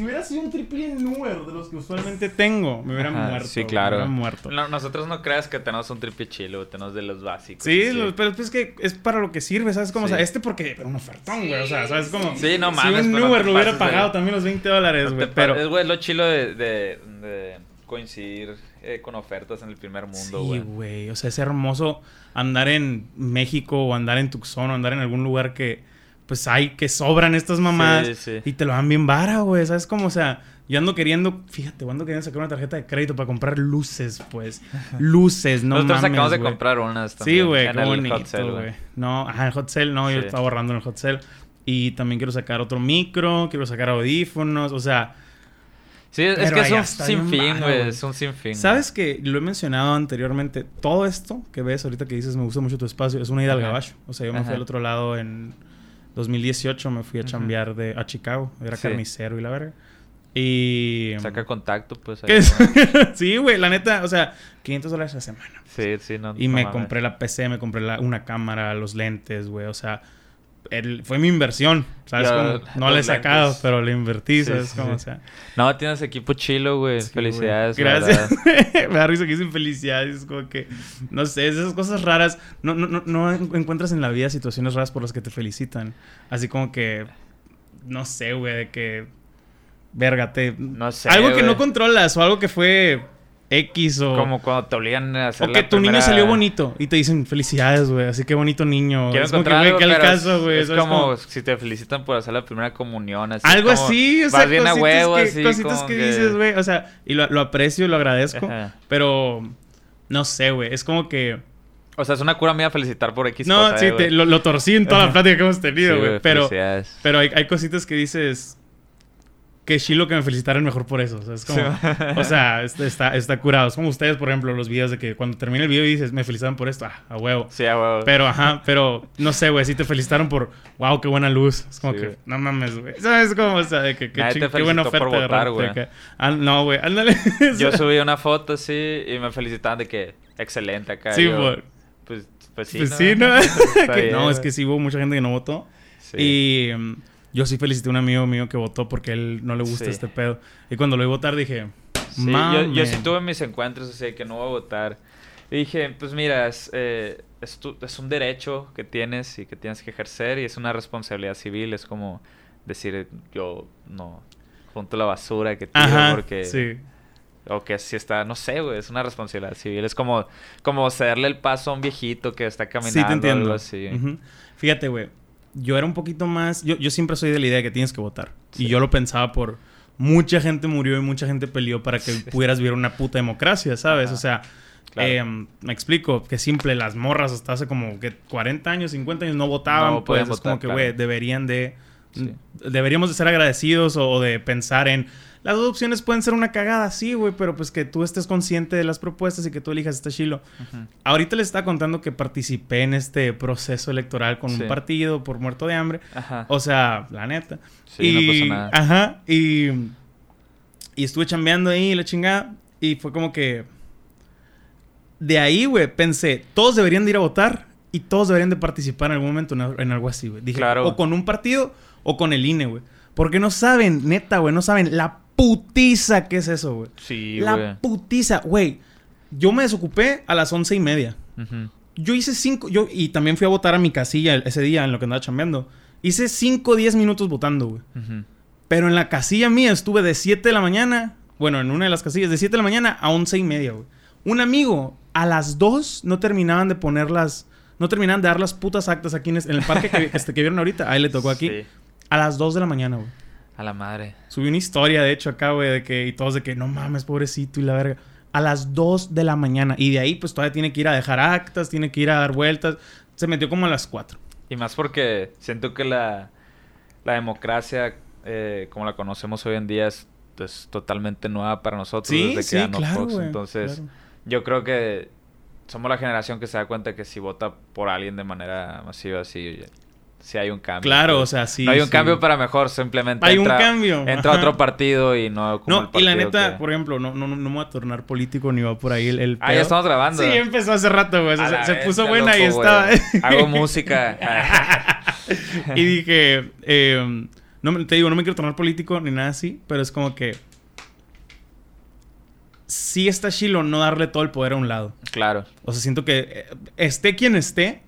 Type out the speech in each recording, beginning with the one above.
Si hubiera sido un triple Uber de los que usualmente tengo, me hubieran Ajá, muerto. sí, claro. Me hubieran muerto. No, nosotros no creas que tenemos un triple chilo, tenemos de los básicos. Sí, lo- pero es que es para lo que sirve, ¿sabes? Como, Sí. o sea, este porque era un ofertón, güey. O sea, ¿sabes cómo? Sí, no mames, Si un no te lo hubiera pases de- pagado también los 20 dólares, güey. pero. Es, güey, lo chilo de, de- de coincidir eh, con ofertas en el primer mundo, Sí, güey. güey. O sea, es hermoso andar en México o andar en Tucson o andar en algún lugar que, pues, hay que sobran estas Sí, sí. y te lo dan bien vara, güey. ¿Sabes cómo? O sea, yo ando queriendo, fíjate, yo ando queriendo sacar una tarjeta de crédito para comprar luces, pues. Luces, no Nosotros mames, acabamos de güey. comprar unas Sí, también. güey, en qué bonito, güey. No, ajá, el hot sale, no, yo Sí. estaba ahorrando en el hot sale. Y también quiero sacar otro micro, quiero sacar audífonos, o sea, Sí, es, que es un sinfín, güey. güey. Es un sinfín. ¿Sabes que lo he mencionado anteriormente? Todo esto que ves ahorita que dices me gusta mucho tu espacio es una ida al gabacho. O sea, yo me fui al otro lado en 2018, me fui a chambear de, a Chicago. Era Sí. carnicero y la verga. Y... Saca contacto, pues. sí, güey, la neta, o sea, 500 dólares a la semana. Sí, sí, no. Y no me mames. compré la PC, me compré la- una cámara, los lentes, güey. O sea, el- fue mi inversión. ¿Sabes? Como, no la he sacado, lentes. pero la invertí, Sí, ¿sabes? sí, sí. O sea, No, tienes equipo chilo, güey. Sí, güey. Felicidades. la Gracias. me da risa que dicen felicidades. Es como que, no sé, es esas cosas raras. No, no, no, no en- encuentras en la vida situaciones raras por las que te felicitan. Así como que, no sé, güey, de que, verga, te... No sé. algo que güey. no controlas o algo que fue X o... Como cuando te obligan a hacer o que la tu niño primera- salió bonito y te dicen felicidades, güey. Así que bonito niño. Quiero es como que, algo, al pero caso, güey. Es como Como- si te felicitan por hacer la primera comunión. Así Algo como así, o sea, vas bien a cositas huevo, que, así. cositas como que dices, güey. O sea, y lo, lo aprecio, lo agradezco. Ajá. Pero no sé, güey. Es como que. O sea, es una cura mía felicitar por X no, cosa, sí, eh, te- lo, lo torcí en toda la plática que hemos tenido, Sí, güey. güey, pero pero hay, hay cositas que dices. Que chilo que me felicitaran mejor por eso. O sea, es como. Sí. o sea, está, está, está curado. Es como ustedes, por ejemplo, los videos de que cuando termina el video y dices, me felicitaron por esto. Ah, a huevo. Sí, a huevo. Pero, ajá, pero no sé, güey, sí te felicitaron por, wow, qué buena luz. Es como Sí, que, no mames, güey. ¿Sabes cómo? O sea, de que, que ching- qué buena oferta por votar, güey. Ah, no, güey, ándale. Yo subí una foto así y me felicitaban de que excelente acá. Sí, güey. Pues, pues sí. Pues sí, ¿no? Que- bien, no, es que sí hubo mucha gente que no votó. Sí. Y yo sí felicité a un amigo mío que votó porque él no le gusta Sí. este pedo. Y cuando lo vi votar dije, Sí, yo, yo sí tuve mis encuentros así de que no voy a votar. Y dije, pues mira, es, eh, es, tu- es un derecho que tienes y que tienes que ejercer y es una responsabilidad civil. Es como decir, yo no junto la basura que tiro Ajá, porque... sí. O que si está, no sé, güey, es una responsabilidad civil. Es como, como cederle el paso a un viejito que está caminando. Sí, te entiendo. Algo así. Ujú. Fíjate, güey. Yo era un poquito más. Yo, yo siempre soy de la idea de que tienes que votar. Sí. Y yo lo pensaba por. Mucha gente murió y mucha gente peleó para que pudieras vivir una puta democracia, ¿sabes? Ajá. O sea, Claro. em, me explico. Que simple, las morras hasta hace como que 40 años, 50 años no votaban. No pues es como que, claro. güey, deberían de. Sí. Deberíamos de ser agradecidos o, o de pensar en. Las dos opciones pueden ser una cagada, sí, güey, pero pues que tú estés consciente de las propuestas y que tú elijas este chilo. Ahorita les estaba contando que participé en este proceso electoral con Sí. un partido por muerto de hambre. Ajá. O sea, la neta. Sí, y, no pasa nada. Ajá. Y, y estuve chambeando ahí, la chingada. Y fue como que. De ahí, güey, pensé, todos deberían de ir a votar y todos deberían de participar en algún momento en, en algo así, güey. Dije, Claro. o con un partido o con el INE, güey. Porque no saben, neta, güey, no saben la putiza que es eso, güey. Sí, la güey. putiza, güey. Yo me desocupé a las once y media. Yo hice cinco, yo, y también fui a votar a mi casilla ese día en lo que andaba chambeando. Hice cinco o diez minutos votando, güey. Pero en la casilla mía estuve de 7 de la mañana, bueno, en una de las casillas, de 7 de la mañana a once y media, güey. Un amigo, a las 2 no terminaban de poner las, no terminaban de dar las putas actas aquí en, el parque que, este, que vieron ahorita. Ahí le tocó aquí. Sí. A las 2 de la mañana, güey. A la madre. Subí una historia, de hecho, acá, güey, de que, y todos de que, no mames, pobrecito y la verga. A las 2 de la mañana. Y de ahí, pues todavía tiene que ir a dejar actas, tiene que ir a dar vueltas. Se metió como a las 4. Y más porque siento que la, la democracia, eh, como la conocemos hoy en día, es, es totalmente nueva para nosotros Sí, desde sí, que ganó claro, Fox. güey, Entonces, claro. yo creo que somos la generación que se da cuenta que si vota por alguien de manera masiva, sí, sí hay un cambio. Claro, o sea, sí. no hay un sí. cambio para mejor, simplemente Hay entra, un cambio. entra ajá. otro partido y no como el No, y la neta, que- por ejemplo, no, no, no me voy a tornar político ni va por ahí el, el Ah, ya estamos grabando. Sí, empezó hace rato, güey. Se, puso buena y estaba. güey. Hago música. y dije, eh, No te digo, no me quiero tornar político ni nada así, pero es como que. Sí está chilo no darle todo el poder a un lado. Claro. O sea, siento que eh, esté quien esté,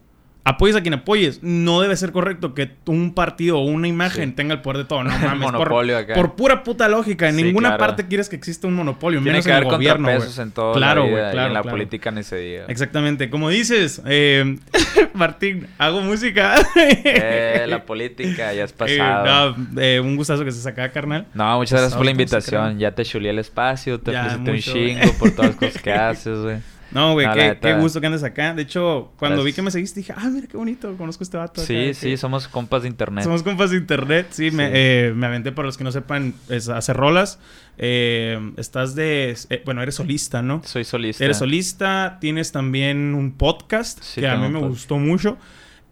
apoyes a quien apoyes. No debe ser correcto que un partido o una imagen Sí. tenga el poder de todo. No mames. Monopolio por, acá. por pura puta lógica. En Sí, ninguna claro. parte quieres que exista un monopolio. Tiene menos que en haber el gobierno, en todo Claro, la güey, claro, en la claro. política ni se diga. Exactamente. Como dices, eh, Martín, hago música. Eh, la política ya es Eh, pasado. no, eh, un gustazo que se saca, carnal. No, muchas gracias por la invitación. Ya te chuleé el espacio, te Ya, un mucho, güey. chingo por todas las cosas que haces, güey. No, güey, No, qué, qué gusto que andes acá. De hecho, cuando vi que me seguiste, dije, ah, mira qué bonito, conozco a este vato. acá, Sí, que- sí, somos compas de internet. Somos compas de internet, sí, Me, eh, me aventé para los que no sepan es hacer rolas. Eh, estás de, eh, bueno, eres solista, ¿no? Soy solista. Eres solista, tienes también un podcast Sí, que a mí me podcast. gustó mucho.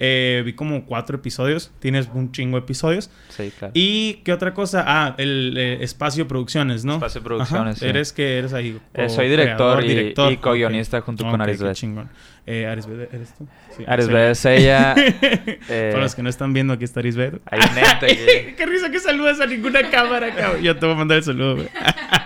Eh, vi como cuatro episodios, tienes un chingo de episodios. Sí, claro. ¿Y qué otra cosa? Ah, el eh, Espacio Producciones, ¿no? Espacio Producciones, sí. Eres que eres ahí. Eh, soy director y- director. y co-guionista junto con Arisbet. qué chingón. Eh, ¿eres tú? Sí, ella. Para los que no están viendo, aquí está güey. Qué risa que saludas a ninguna cámara, cabrón. Yo te voy a mandar el saludo, güey.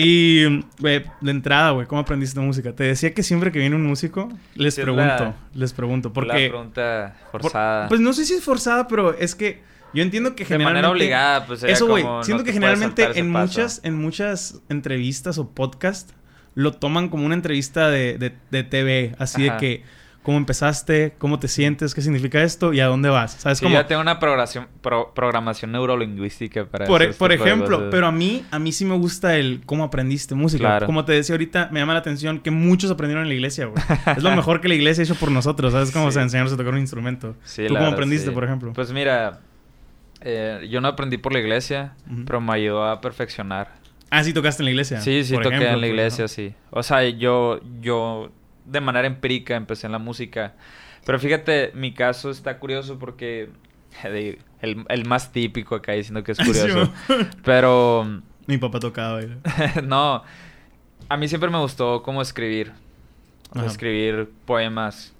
y, güey, de entrada, güey, ¿cómo aprendiste música? Te decía que siempre que viene un músico, les Sí, pregunto, la- les pregunto. La Porque. pregunta por- forzada. pues no sé si es forzada, pero es que yo entiendo que de generalmente. manera obligada, pues Eso, güey. no Siento que generalmente en paso. muchas, en muchas entrevistas o podcast lo toman como una entrevista de, de, de TV. Así Ajá. de que, ¿cómo empezaste? ¿Cómo te sientes? ¿Qué significa esto? ¿Y a dónde vas? ¿Sabes Sí, cómo? yo tengo una programación, pro- programación neurolingüística para Por, ese por tipo de ejemplo, pero a mí, a mí sí me gusta el cómo aprendiste música. Claro. Como te decía ahorita, me llama la atención que muchos aprendieron en la iglesia, güey. es lo mejor que la iglesia ha hecho por nosotros, ¿sabes? Como Sí. se enseñarnos a tocar un instrumento. Sí, ¿Tú la cómo aprendiste, por ejemplo? Pues mira, eh, yo no aprendí por la iglesia, pero me ayudó a perfeccionar. ah, sí tocaste en la iglesia. Sí, sí, por toqué ejemplo, en la iglesia, ¿no? sí. O sea, yo, yo de manera empírica empecé en la música. Pero fíjate, mi caso está curioso porque el, el más típico acá diciendo que es curioso. pero Mi papá tocaba. no, a mí siempre me gustó cómo escribir. O sea, escribir poemas.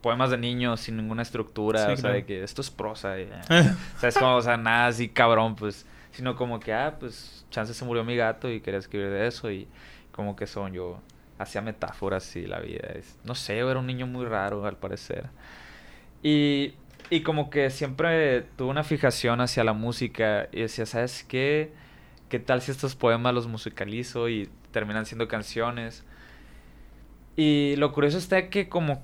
Poemas de niños sin ninguna estructura. Sí, o sea, claro. de que esto es prosa. y, eh. o sea, es como, o sea, nada así cabrón, pues. Sino como que, ah, pues, chance se murió mi gato y quería escribir de eso. Y como que son yo. Hacía metáforas y la vida. Es, no sé, era un niño muy raro, al parecer. Y, y como que siempre tuve una fijación hacia la música. Y decía, ¿sabes qué? ¿Qué tal si estos poemas los musicalizo y terminan siendo canciones? Y lo curioso está que como,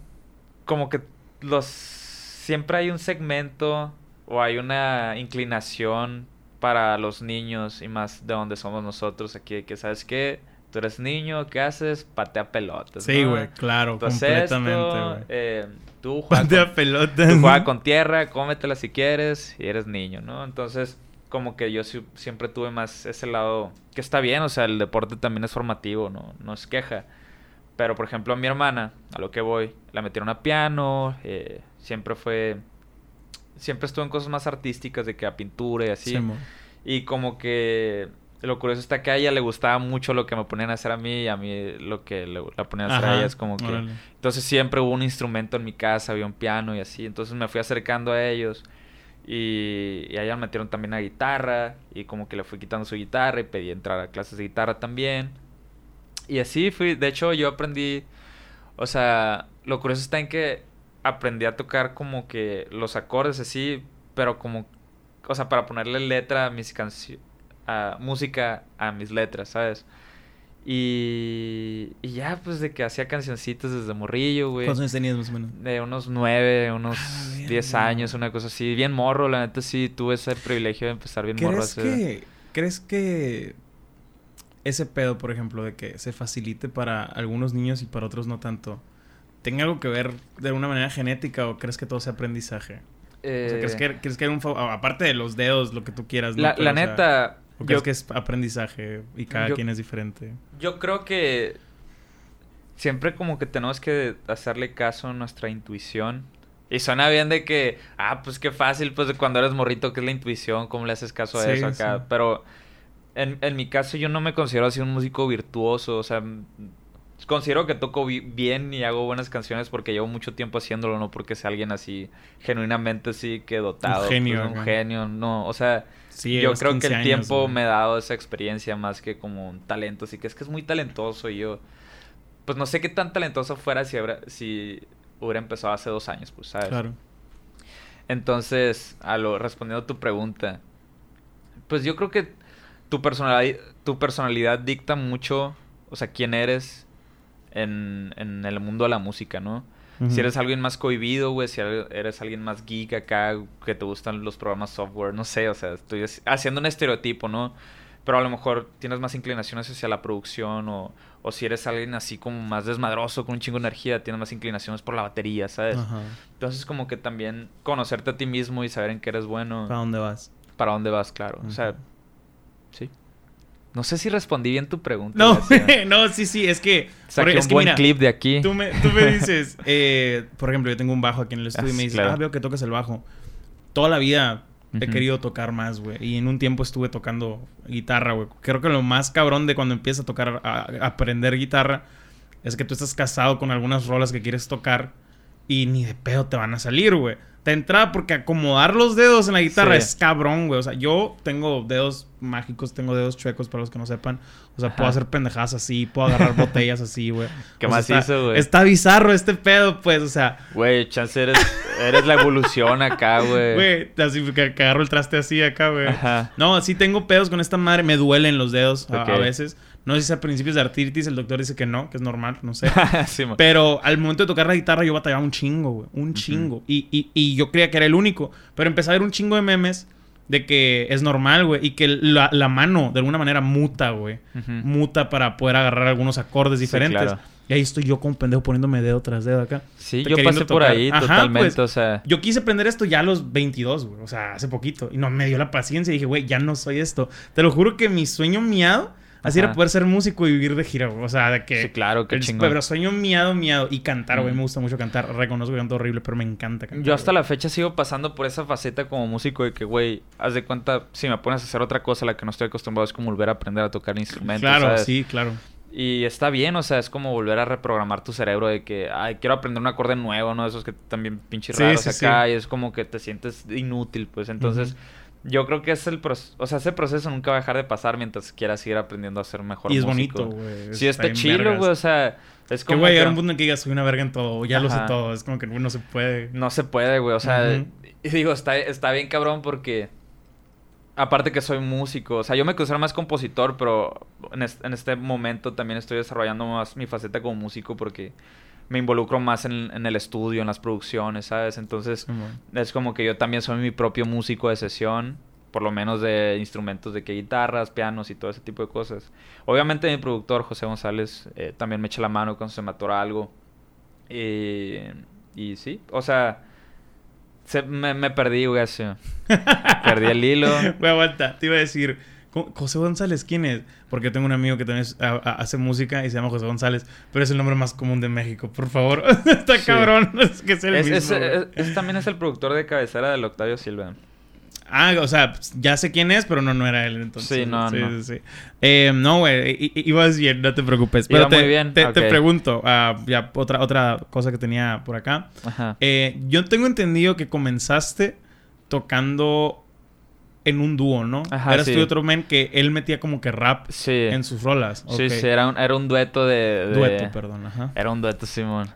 como que los siempre hay un segmento o hay una inclinación para los niños y más de donde somos nosotros aquí, que sabes qué, tú eres niño, ¿qué haces? Patea pelotas. Sí, ¿no? güey, claro, completamente, eh, tú juegas Patea con, pelotas. tú juegas con tierra, cómetela si quieres y eres niño, ¿no? Entonces, como que yo siempre tuve más ese lado, que está bien, o sea, el deporte también es formativo, no, no es queja. Pero, por ejemplo, a mi hermana, a lo que voy, la metieron a piano, eh, siempre fue... Siempre estuvo en cosas más artísticas de que a pintura y así. Sí. Y como que lo curioso está que a ella le gustaba mucho lo que me ponían a hacer a mí y a mí lo que le- la ponían a hacer a ella es como que... órale. Entonces siempre hubo un instrumento en mi casa, había un piano y así. Entonces me fui acercando a ellos y, y a ella me metieron también a guitarra y como que le fui quitando su guitarra y pedí entrar a clases de guitarra también. Y así fui, de hecho yo aprendí, o sea, lo curioso está en que aprendí a tocar como que los acordes así, pero como, o sea, para ponerle letra a mis canciones, a música a mis letras, ¿sabes? Y, y ya, pues de que hacía cancioncitas desde morrillo, güey. ¿Cuántos años tenías más o menos? De unos nueve, unos Ah, la diez años, una cosa así. Bien morro, la neta sí tuve ese privilegio de empezar bien morro. ¿Crees hacer- que, ¿Crees que ese pedo, por ejemplo, de que se facilite para algunos niños y para otros no tanto, tenga algo que ver de una manera genética o crees que todo sea aprendizaje? O sea, ¿crees Eh, que, crees que hay un... fa- Aparte de los dedos, lo que tú quieras, ¿no? La, Pero, la o sea, ¿O crees yo, que es aprendizaje y cada yo- quien es diferente? yo creo que siempre como que tenemos que hacerle caso a nuestra intuición. Y suena bien de que, ah, pues qué fácil, pues cuando eres morrito, que es la intuición, cómo le haces caso a Sí, eso acá. sí. Pero en, en mi caso yo no me considero así un músico virtuoso, o sea, considero que toco bien y hago buenas canciones porque llevo mucho tiempo haciéndolo, no porque sea alguien así genuinamente sí que dotado. Un genio. Pues, un genio, no, o sea, yo creo que el tiempo me ha dado esa experiencia más que como un talento, así que es que es muy talentoso y yo, pues no sé qué tan talentoso fuera si, si hubiera empezado hace dos años, pues, ¿sabes? Claro. Entonces, a lo, respondiendo a tu pregunta, pues yo creo que tu personalidad, tu personalidad dicta mucho, o sea, quién eres en, en el mundo de la música, ¿no? Si eres alguien más cohibido, güey, si eres alguien más geek acá, que te gustan los programas software, no sé, o sea, estoy haciendo un estereotipo, ¿no? Pero a lo mejor tienes más inclinaciones hacia la producción o, o si eres alguien así como más desmadroso, con un chingo de energía, tienes más inclinaciones por la batería, ¿sabes? Entonces como que también conocerte a ti mismo y saber en qué eres bueno. ¿Para dónde vas? Para dónde vas, claro. O sea, sí. No sé si respondí bien tu pregunta. No, no, sí, sí, es que... Saqué un buen clip de aquí. Tú me, tú me dices, eh, por ejemplo, yo tengo un bajo aquí en el estudio y me dices, ah, veo que tocas el bajo. Toda la vida he querido tocar más, güey. Y en un tiempo estuve tocando guitarra, güey. Creo que lo más cabrón de cuando empiezas a tocar, a, aprender guitarra, es que tú estás casado con algunas rolas que quieres tocar y ni de pedo te van a salir, güey te entra porque acomodar los dedos en la guitarra es cabrón, güey. O sea, yo tengo dedos mágicos, tengo dedos chuecos para los que no sepan. O sea, puedo hacer pendejadas así, puedo agarrar botellas así, güey. ¿Qué más hizo, güey? Está bizarro este pedo, pues, o sea. Güey, chance eres, eres la evolución acá, güey. Güey, así que, agarro el traste así acá, güey. No, sí tengo pedos con esta madre, me duelen los dedos a veces. No sé si a principios de artritis, el doctor dice que no, que es normal, no sé. pero al momento de tocar la guitarra yo batallaba un chingo, güey. Un chingo. y, y, y, yo creía que era el único. Pero empecé a ver un chingo de memes de que es normal, güey. Y que la, la, mano, de alguna manera, muta, güey. Muta para poder agarrar algunos acordes diferentes. Y ahí estoy yo como pendejo poniéndome dedo tras dedo acá. Sí, yo pasé por ahí totalmente, pues, o sea... Yo quise aprender esto ya a los 22, güey. O sea, hace poquito. Y no me dio la paciencia. Y dije, güey, ya no soy esto. Te lo juro que mi sueño miado Así era poder ser músico y vivir de gira, O sea, de que. Sí, claro, qué chingón. Pero sueño miado, miado. Y cantar, güey. Me gusta mucho cantar. Reconozco que canto horrible, pero me encanta cantar. Yo hasta la fecha sigo pasando por esa faceta como músico de que, güey, haz de cuenta, si me pones a hacer otra cosa a la que no estoy acostumbrado, es como volver a aprender a tocar instrumentos. Claro, sí, claro. Y está bien, o sea, es como volver a reprogramar tu cerebro de que, ay, quiero aprender un acorde nuevo, ¿no? Esos que también pinche raros acá. Y es como que te sientes inútil, pues. Entonces yo creo que es el proceso, o sea, ese proceso nunca va a dejar de pasar mientras quieras seguir aprendiendo a ser mejor Y es bonito, güey. Sí, está, chido, güey, o sea, es como... Que, güey, era un punto en que digas, soy una verga en todo, ya lo sé todo, es como que no se puede. No se puede, güey, o sea, y digo, está, está bien cabrón porque... Aparte que soy músico, o sea, yo me considero más compositor, pero en en este momento también estoy desarrollando más mi faceta como músico porque me involucro más en, el estudio, en las producciones, ¿sabes? Entonces, es como que yo también soy mi propio músico de sesión, por lo menos de instrumentos de que guitarras, pianos y todo ese tipo de cosas. Obviamente mi productor, José González, eh, también me echa la mano cuando se me atora algo. Y, y sí, o sea, me, me, perdí, güey, perdí el hilo. Güey, aguanta, te iba a decir José González, ¿quién es? Porque tengo un amigo que también hace música y se llama José González, pero es el nombre más común de México. Por favor, está cabrón. Es que es el mismo. también es el productor de cabecera del Octavio Silva. Ah, o sea, ya sé quién es, pero no, no era él entonces. Sí, no, no. Sí, sí. Eh, no, güey, ibas bien, no te preocupes. Pero te, muy bien. Te, pregunto, ah, ya otra, otra cosa que tenía por acá. Ajá. Eh, yo tengo entendido que comenzaste tocando en un dúo, ¿no? Ajá, Eras tú y otro men que él metía como que rap en sus rolas. Sí, sí, era un, era un dueto de, Dueto, perdón, ajá. Era un dueto, Simón.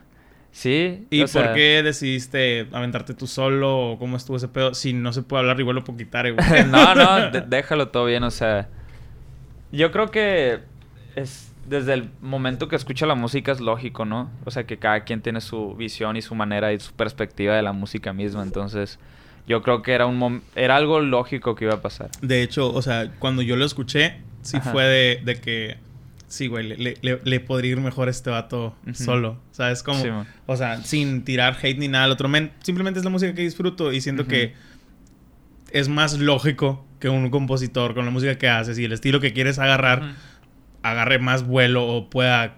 Sí. ¿Y por qué decidiste aventarte tú solo o cómo estuvo ese pedo? Si no se puede hablar, igual lo puedo quitar, güey. no, no, déjalo todo bien, o sea. Yo creo que es desde el momento que escucha la música es lógico, ¿no? O sea, que cada quien tiene su visión y su manera y su perspectiva de la música misma, entonces yo creo que era un era algo lógico que iba a pasar. De hecho, o sea, cuando yo lo escuché, sí fue de, de, que sí, güey, le, le, podría ir mejor a este vato solo. ¿Sabes cómo? o sea, sin tirar hate ni nada al otro men. Simplemente es la música que disfruto y siento que es más lógico que un compositor con la música que haces y el estilo que quieres agarrar agarre más vuelo o pueda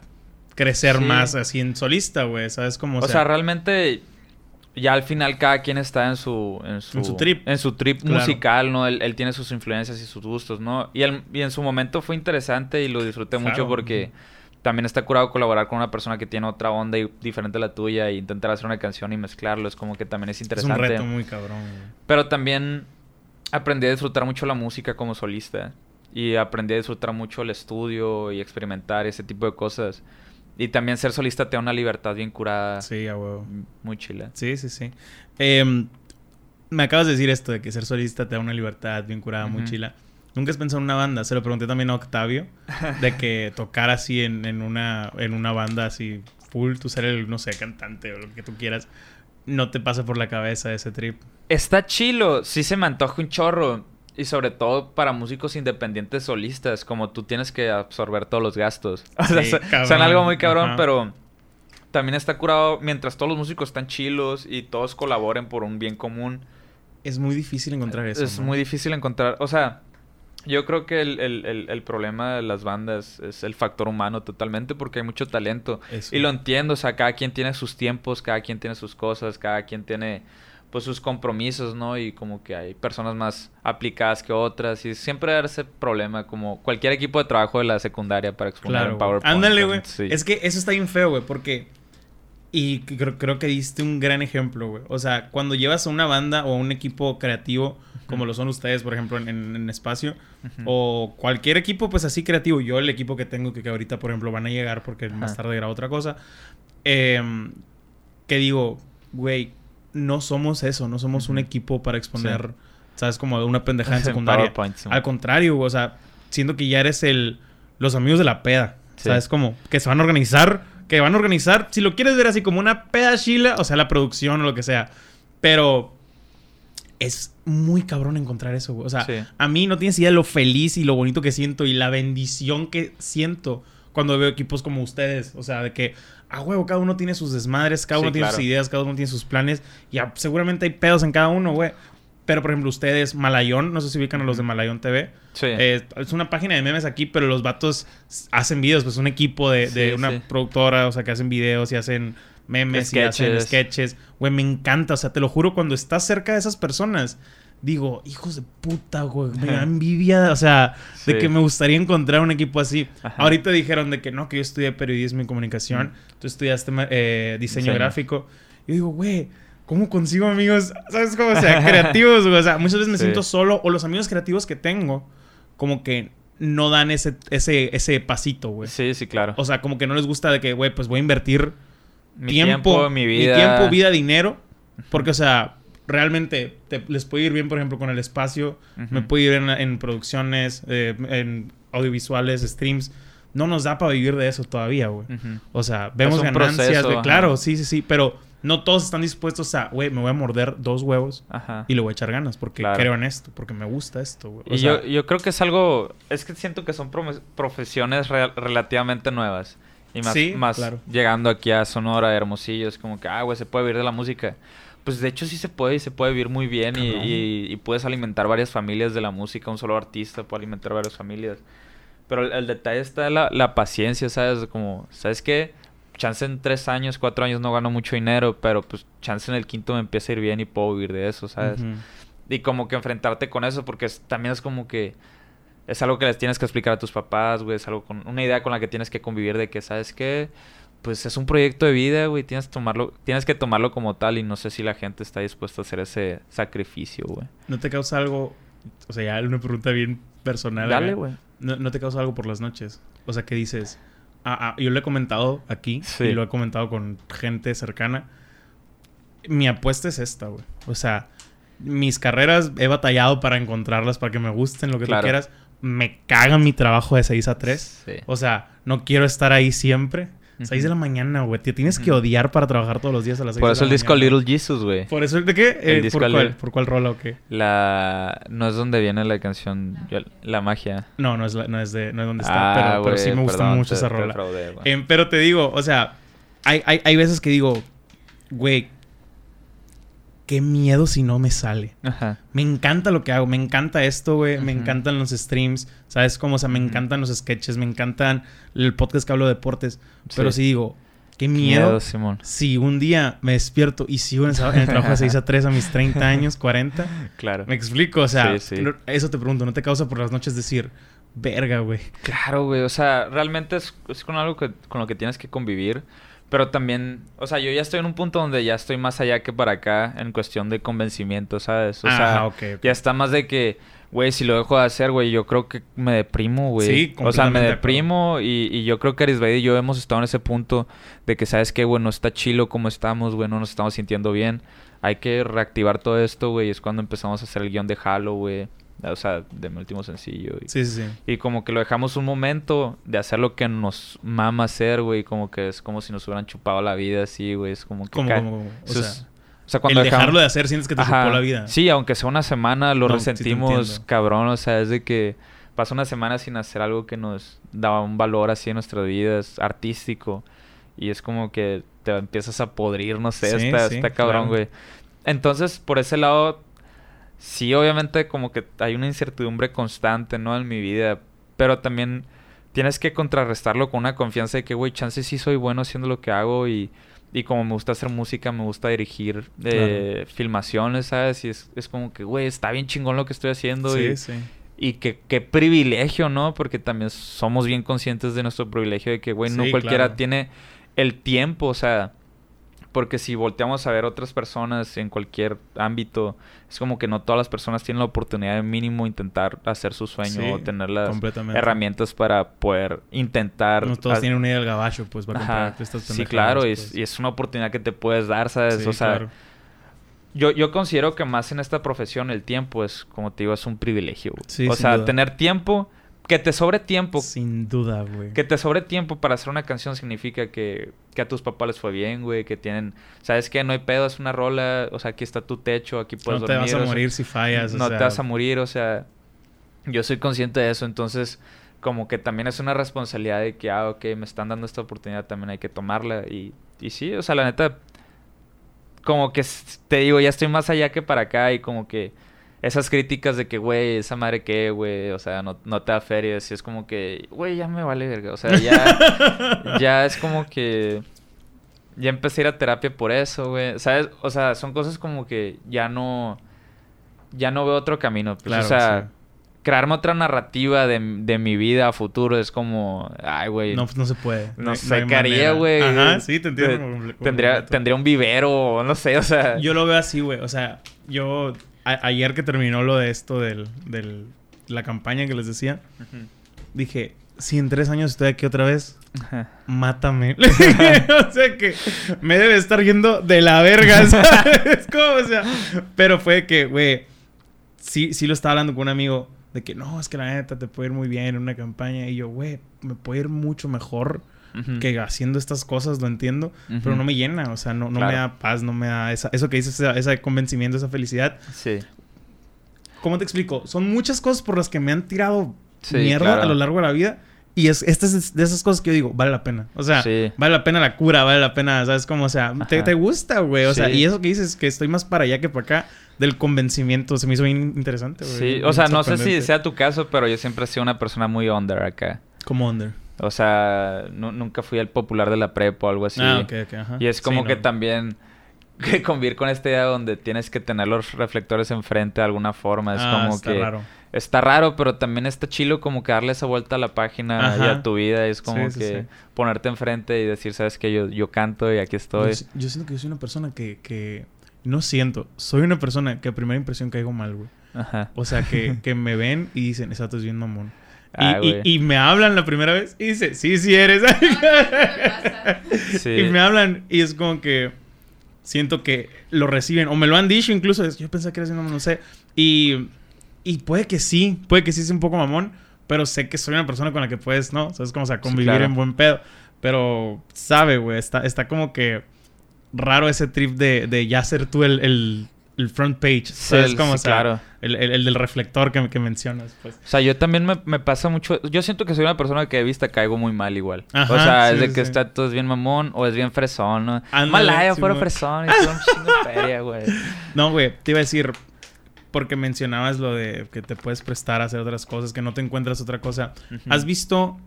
crecer más así en solista, güey. ¿Sabes cómo? O, sea, realmente ya al final cada quien está en su en su, trip en su trip musical no él, tiene sus influencias y sus gustos no y, y en su momento fue interesante y lo disfruté mucho porque también está curado colaborar con una persona que tiene otra onda y diferente a la tuya e intentar hacer una canción y mezclarlo. Es como que también es interesante. Es un reto muy cabrón. Pero también aprendí a disfrutar mucho la música como solista. Y aprendí a disfrutar mucho el estudio y experimentar ese tipo de cosas. Y también ser solista te da una libertad bien curada. Sí, a huevo. Muy chila. Sí, sí, sí. Em, me acabas de decir esto de que ser solista te da una libertad bien curada, muy chila. Nunca has pensado en una banda. Se lo pregunté también a Octavio. de que tocar así en, en, una, en una banda así full, tú ser el, no sé, cantante o lo que tú quieras. No te pasa por la cabeza ese trip. Está chilo. Sí se me antoja un chorro. Y sobre todo para músicos independientes solistas, como tú tienes que absorber todos los gastos. O sea, son algo muy cabrón, pero también está curado mientras todos los músicos están chilos y todos colaboren por un bien común. Es muy difícil encontrar eso. Es muy difícil encontrar, o sea, yo creo que el, el, el, problema de las bandas es el factor humano totalmente porque hay mucho talento. Y lo entiendo, o sea, cada quien tiene sus tiempos, cada quien tiene sus cosas, cada quien tiene pues sus compromisos, ¿no? Y como que hay personas más aplicadas que otras y siempre ese problema como cualquier equipo de trabajo de la secundaria para exponer en PowerPoint. Ándale, güey. Es que eso está bien feo, güey, porque y creo, creo que diste un gran ejemplo, güey. O sea, cuando llevas a una banda o a un equipo creativo, como lo son ustedes, por ejemplo, en, en, Espacio, o cualquier equipo, pues así creativo, yo el equipo que tengo, que, que ahorita, por ejemplo, van a llegar porque más tarde grabo otra cosa, em, que digo, güey, no somos eso, no somos un equipo para exponer, ¿sabes? Como una pendejada en secundaria. Al contrario, o sea, siento que ya eres el, los amigos de la peda, ¿sabes? Como que se van a organizar que van a organizar, si lo quieres ver así como una pedachila, o sea, la producción o lo que sea. Pero es muy cabrón encontrar eso, güey. O sea, a mí no tienes idea de lo feliz y lo bonito que siento y la bendición que siento cuando veo equipos como ustedes. O sea, de que, a huevo, cada uno tiene sus desmadres, cada uno tiene sus ideas, cada uno tiene sus planes. Y seguramente hay pedos en cada uno, güey. Pero, por ejemplo, ustedes, Malayón, no sé si ubican a los de Malayón TV. Sí. Eh, es una página de memes aquí, pero los vatos hacen videos, pues un equipo de, una productora, o sea, que hacen videos y hacen memes y hacen sketches. Güey, me encanta, o sea, te lo juro, cuando estás cerca de esas personas, digo, hijos de puta, güey, me da envidia, o sea, de que me gustaría encontrar un equipo así. Ahorita dijeron de que no, que yo estudié periodismo y comunicación, tú estudiaste eh, diseño gráfico. Yo digo, güey ¿Cómo consigo amigos? ¿Sabes cómo? O sea, creativos, O sea, muchas veces me siento solo. O los amigos creativos que tengo, como que no dan ese, ese, ese pasito, güey. Sí, sí, claro. O sea, como que no les gusta de que, güey, pues voy a invertir mi tiempo, mi vida. Mi tiempo, vida, dinero. Porque, o sea, realmente les puede ir bien, por ejemplo, con el espacio. Me puede ir en, producciones, eh, en audiovisuales, streams. No nos da para vivir de eso todavía, güey. O sea, vemos ganancias de, claro, sí, sí, sí. Pero no todos están dispuestos a, güey, me voy a morder dos huevos y le voy a echar ganas porque creo en esto, porque me gusta esto, güey. Y yo, yo creo que es algo, es que siento que son profesiones relativamente nuevas. Y más, más llegando aquí a Sonora, Hermosillo, es como que, ah, güey, se puede vivir de la música. Pues de hecho sí se puede y se puede vivir muy bien y, puedes alimentar varias familias de la música. Un solo artista puede alimentar varias familias. Pero el, detalle está la, la paciencia, ¿sabes? Como, ¿sabes qué? chance en tres años, cuatro años no gano mucho dinero, pero pues chance en el quinto me empieza a ir bien y puedo vivir de eso, ¿sabes? Y como que enfrentarte con eso, porque también es como que es algo que les tienes que explicar a tus papás, güey, es algo con una idea con la que tienes que convivir de que, ¿sabes qué? Pues es un proyecto de vida, güey, tienes que tomarlo, tienes que tomarlo como tal y no sé si la gente está dispuesta a hacer ese sacrificio, güey. ¿No te causa algo, o sea, ya una pregunta bien personal? Dale, güey. ¿No, ¿No te causa algo por las noches? O sea, ¿qué dices? Ah, ah, yo lo he comentado aquí y lo he comentado con gente cercana. Mi apuesta es esta, güey. O sea, mis carreras he batallado para encontrarlas, para que me gusten, lo que tú quieras. Me caga mi trabajo de 6 a 3. O sea, no quiero estar ahí siempre. 6 de la mañana, güey. Te tienes que odiar para trabajar todos los días a las 6 Por eso el disco Little Jesus, güey. ¿Por eso de qué? Eh, ¿por, cuál, ¿Por cuál rola o qué? La... No es donde viene la canción La Magia. No, no es, no es, de, no es donde está. Ah, pero, sí me gusta mucho esa rola. Em, pero te digo, o sea... Hay, hay, hay veces que digo... Güey, qué miedo si no me sale. Ajá. Me encanta lo que hago, me encanta esto, güey, me encantan los streams, ¿sabes cómo? O sea, me encantan los sketches, me encantan el podcast que hablo de deportes, pero si digo, qué miedo, Simón. si un día me despierto y sigo en, el trabajo de 6 a 3 a mis 30 años, 40. Claro. Me explico, o sea, eso te pregunto, ¿no te causa por las noches decir, Verga, güey. Claro, güey. O sea, realmente es, es con algo que, con lo que tienes que convivir. Pero también, o sea, yo ya estoy en un punto donde ya estoy más allá que para acá en cuestión de convencimiento, ¿sabes? O sea, Ah, ok, ok. ya está más de que, güey, si lo dejo de hacer, güey, yo creo que me deprimo, güey. Sí, O sea, me deprimo y, y yo creo que Arisbaid y yo hemos estado en ese punto de que, ¿sabes qué, güey? No está chilo como estamos, güey, no nos estamos sintiendo bien. Hay que reactivar todo esto, güey. y Es cuando empezamos a hacer el guion de Halo, güey. O sea, de mi último sencillo. y- Sí, sí, sí. y como que lo dejamos un momento de hacer lo que nos mama hacer, güey. Como que es como si nos hubieran chupado la vida así, güey. Es como que... O es- sea, o sea, cuando el dejamos- dejarlo de hacer sientes que te Ajá. chupó la vida. Sí, aunque sea una semana, lo No, resentimos, cabrón. O sea, es de que pasa una semana sin hacer algo que nos daba un valor así en nuestras vidas, artístico. Y es como que te empiezas a podrir, no sé, Sí, está, sí, está cabrón, claro. güey. Entonces, por ese lado, sí, obviamente como que hay una incertidumbre constante, ¿no? En mi vida. Pero también tienes que contrarrestarlo con una confianza de que, güey, chance sí soy bueno haciendo lo que hago y... Y como me gusta hacer música, me gusta dirigir eh, filmaciones, ¿sabes? Y es, es como que, güey, está bien chingón lo que estoy haciendo. Sí, y, sí. y que qué privilegio, ¿no? Porque también somos bien conscientes de nuestro privilegio de que, güey, no Sí, cualquiera claro. tiene el tiempo, o sea, porque si volteamos a ver otras personas en cualquier ámbito, es como que no todas las personas tienen la oportunidad de mínimo intentar hacer su sueño Sí, o tener las herramientas para poder intentar... No todos tienen una idea del gabacho, pues, para comprar estas Sí, claro, y, pues. es, y es una oportunidad que te puedes dar, ¿sabes? Sí, o sea, claro. yo, yo considero que más en esta profesión el tiempo es, como te digo, es un privilegio. Sí, o sea, duda. tener tiempo, que te sobre tiempo, Sin duda, güey. que te sobre tiempo para hacer una canción significa que, que a tus papás les fue bien, güey, que tienen, ¿sabes qué? No hay pedo, es una rola, o sea, aquí está tu techo, aquí puedes no te dormir. vas a o sea, morir si fallas. o no sea, te vas a morir, o sea, yo soy consciente de eso, entonces como que también es una responsabilidad de que, ah, ok, me están dando esta oportunidad, también hay que tomarla y, y sí, o sea, la neta, como que te digo, ya estoy más allá que para acá y como que esas críticas de que, güey, esa madre qué, güey, o sea, no, no te da ferias y es como que, güey, ya me vale verga, o sea, ya, ya es como que... Ya empecé a ir a terapia por eso, güey. ¿Sabes? O sea, son cosas como que ya no... Ya no veo otro camino. Pues, Claro, o sea, sí. crearme otra narrativa de, de mi vida a futuro es como... Ay, güey. No, pues no se puede. no hay- sé hay qué haría, manera. güey. Ajá, sí, te entiendo. Tendría, tendría un vivero no sé, o sea... Yo lo veo así, güey. O sea, yo... a- ayer que terminó lo de esto del, del... La campaña que les decía, dije... Si en tres años estoy aquí otra vez, Ajá. mátame. o sea que me debe estar yendo de la verga, ¿sabes? como, o sea, pero fue que, güey, sí, sí lo estaba hablando con un amigo de que no, es que la neta te puede ir muy bien en una campaña. Y yo, güey, me puede ir mucho mejor Que haciendo estas cosas, lo entiendo, pero Ujú. no me llena, o sea, no, no me Claro. da paz, no me da esa, eso que dices, esa- ese convencimiento, esa felicidad. Sí. ¿Cómo te explico? Son muchas cosas por las que me han tirado Sí, mierda claro. a lo largo de la vida. Y es, esta es de esas cosas que yo digo, vale la pena. O sea, Sí. vale la pena la cura, vale la pena, ¿sabes? Como, o sea, te, te gusta, güey. O sea, Sí. y eso que dices, que estoy más para allá que para acá, del convencimiento, se me hizo bien interesante, güey. Sí, o sea, no sé si sea tu caso, pero yo siempre he sido una persona muy under acá. Como under. O sea, nu- nunca fui el popular de la prepa o algo así. Ah, ok, ok, ajá. Y es como Sí, que no. también que convivir con esta idea donde tienes que tener los reflectores enfrente de alguna forma. Es Ah, como está que raro. está raro, pero también está chilo como que darle esa vuelta a la página y Ajá. a tu vida. Es como Sí, sí, que sí. ponerte enfrente y decir, sabes que yo, yo canto y aquí estoy. Yo siento que yo soy una persona que, que... No siento. Soy una persona que a primera impresión caigo mal, güey. Ajá. O sea, que, que me ven y dicen, exacto, es bien mamón. Y, Ah, y- me hablan la primera vez y dice, sí, sí eres. Sí. Y me hablan y es como que siento que lo reciben. O me lo han dicho incluso. Yo pensé que eres un mamón, no sé. Y, y puede que sí, puede que sí sea un poco mamón. Pero sé que soy una persona con la que puedes, ¿no? ¿Sabes cómo? O sea, convivir claro. en buen pedo. Pero, sabe, güey. Está, está como que raro ese trip de, de ya ser tú el, el, el front page. ¿Sabes el- cómo? sí, o sea, claro. el, el- el del reflector que, que mencionas, pues. O sea, yo también me, me pasa mucho. Yo siento que soy una persona que de vista caigo muy mal igual. Ajá, o sea, sí, es de que está todo es bien mamón o es bien fresón, ¿no? Malaya, fuera fresón y todo un chingo de feria, güey. No, güey, te iba a decir, porque mencionabas lo de que te puedes prestar a hacer otras cosas, que no te encuentras otra cosa. ¿Has visto,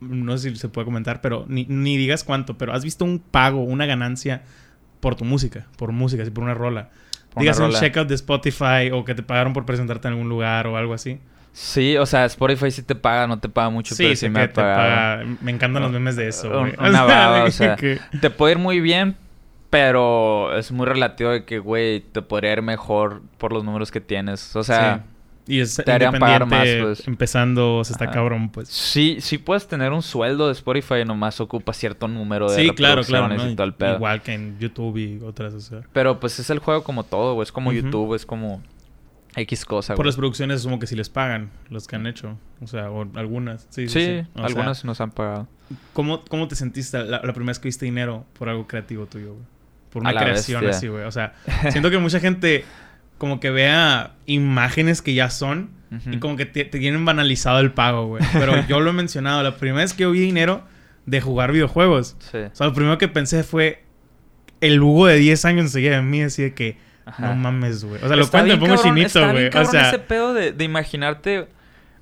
no sé si se puede comentar, pero ni, ni digas cuánto, pero has visto un pago, una ganancia por tu música, por música, así por una rola? Digas un checkout de Spotify o que te pagaron por presentarte en algún lugar o algo así. Sí, o sea, Spotify sí te paga, no te paga mucho, pero sí me ha te pagado. paga. Me encantan los memes de eso, Un- güey. una baba, o sea, que- Te puede ir muy bien, pero es muy relativo de que, güey, te podría ir mejor por los números que tienes. O sea, Sí. Y es te harían pagar más, pues. empezando, se está Ajá. cabrón, pues. sí, sí puedes tener un sueldo de Spotify, nomás ocupa cierto número de Sí, claro, claro. y todo el pedo. Igual que en YouTube y otras, o sea. Pero pues es el juego como todo, güey. Es como. YouTube, es como X cosa, Por güey. las producciones asumo que sí les pagan, los que han hecho. O sea, o algunas. Sí, sí, Sí, sí. O sea, algunas nos han pagado. ¿cómo, ¿Cómo te sentiste la, la primera vez que viste dinero por algo creativo tuyo, güey? Por una creación bestia. así, güey. O sea, siento que mucha gente como que vea imágenes que ya son y como que te, te tienen banalizado el pago, güey. Pero yo lo he mencionado, la primera vez que yo vi dinero de jugar videojuegos, Sí. o sea, lo primero que pensé fue el Hugo de 10 años enseguida de mí, así de que Ajá. no mames, güey. O sea, lo cuento, me pongo cabrón- chinito, güey. O sea, ese pedo de, de imaginarte...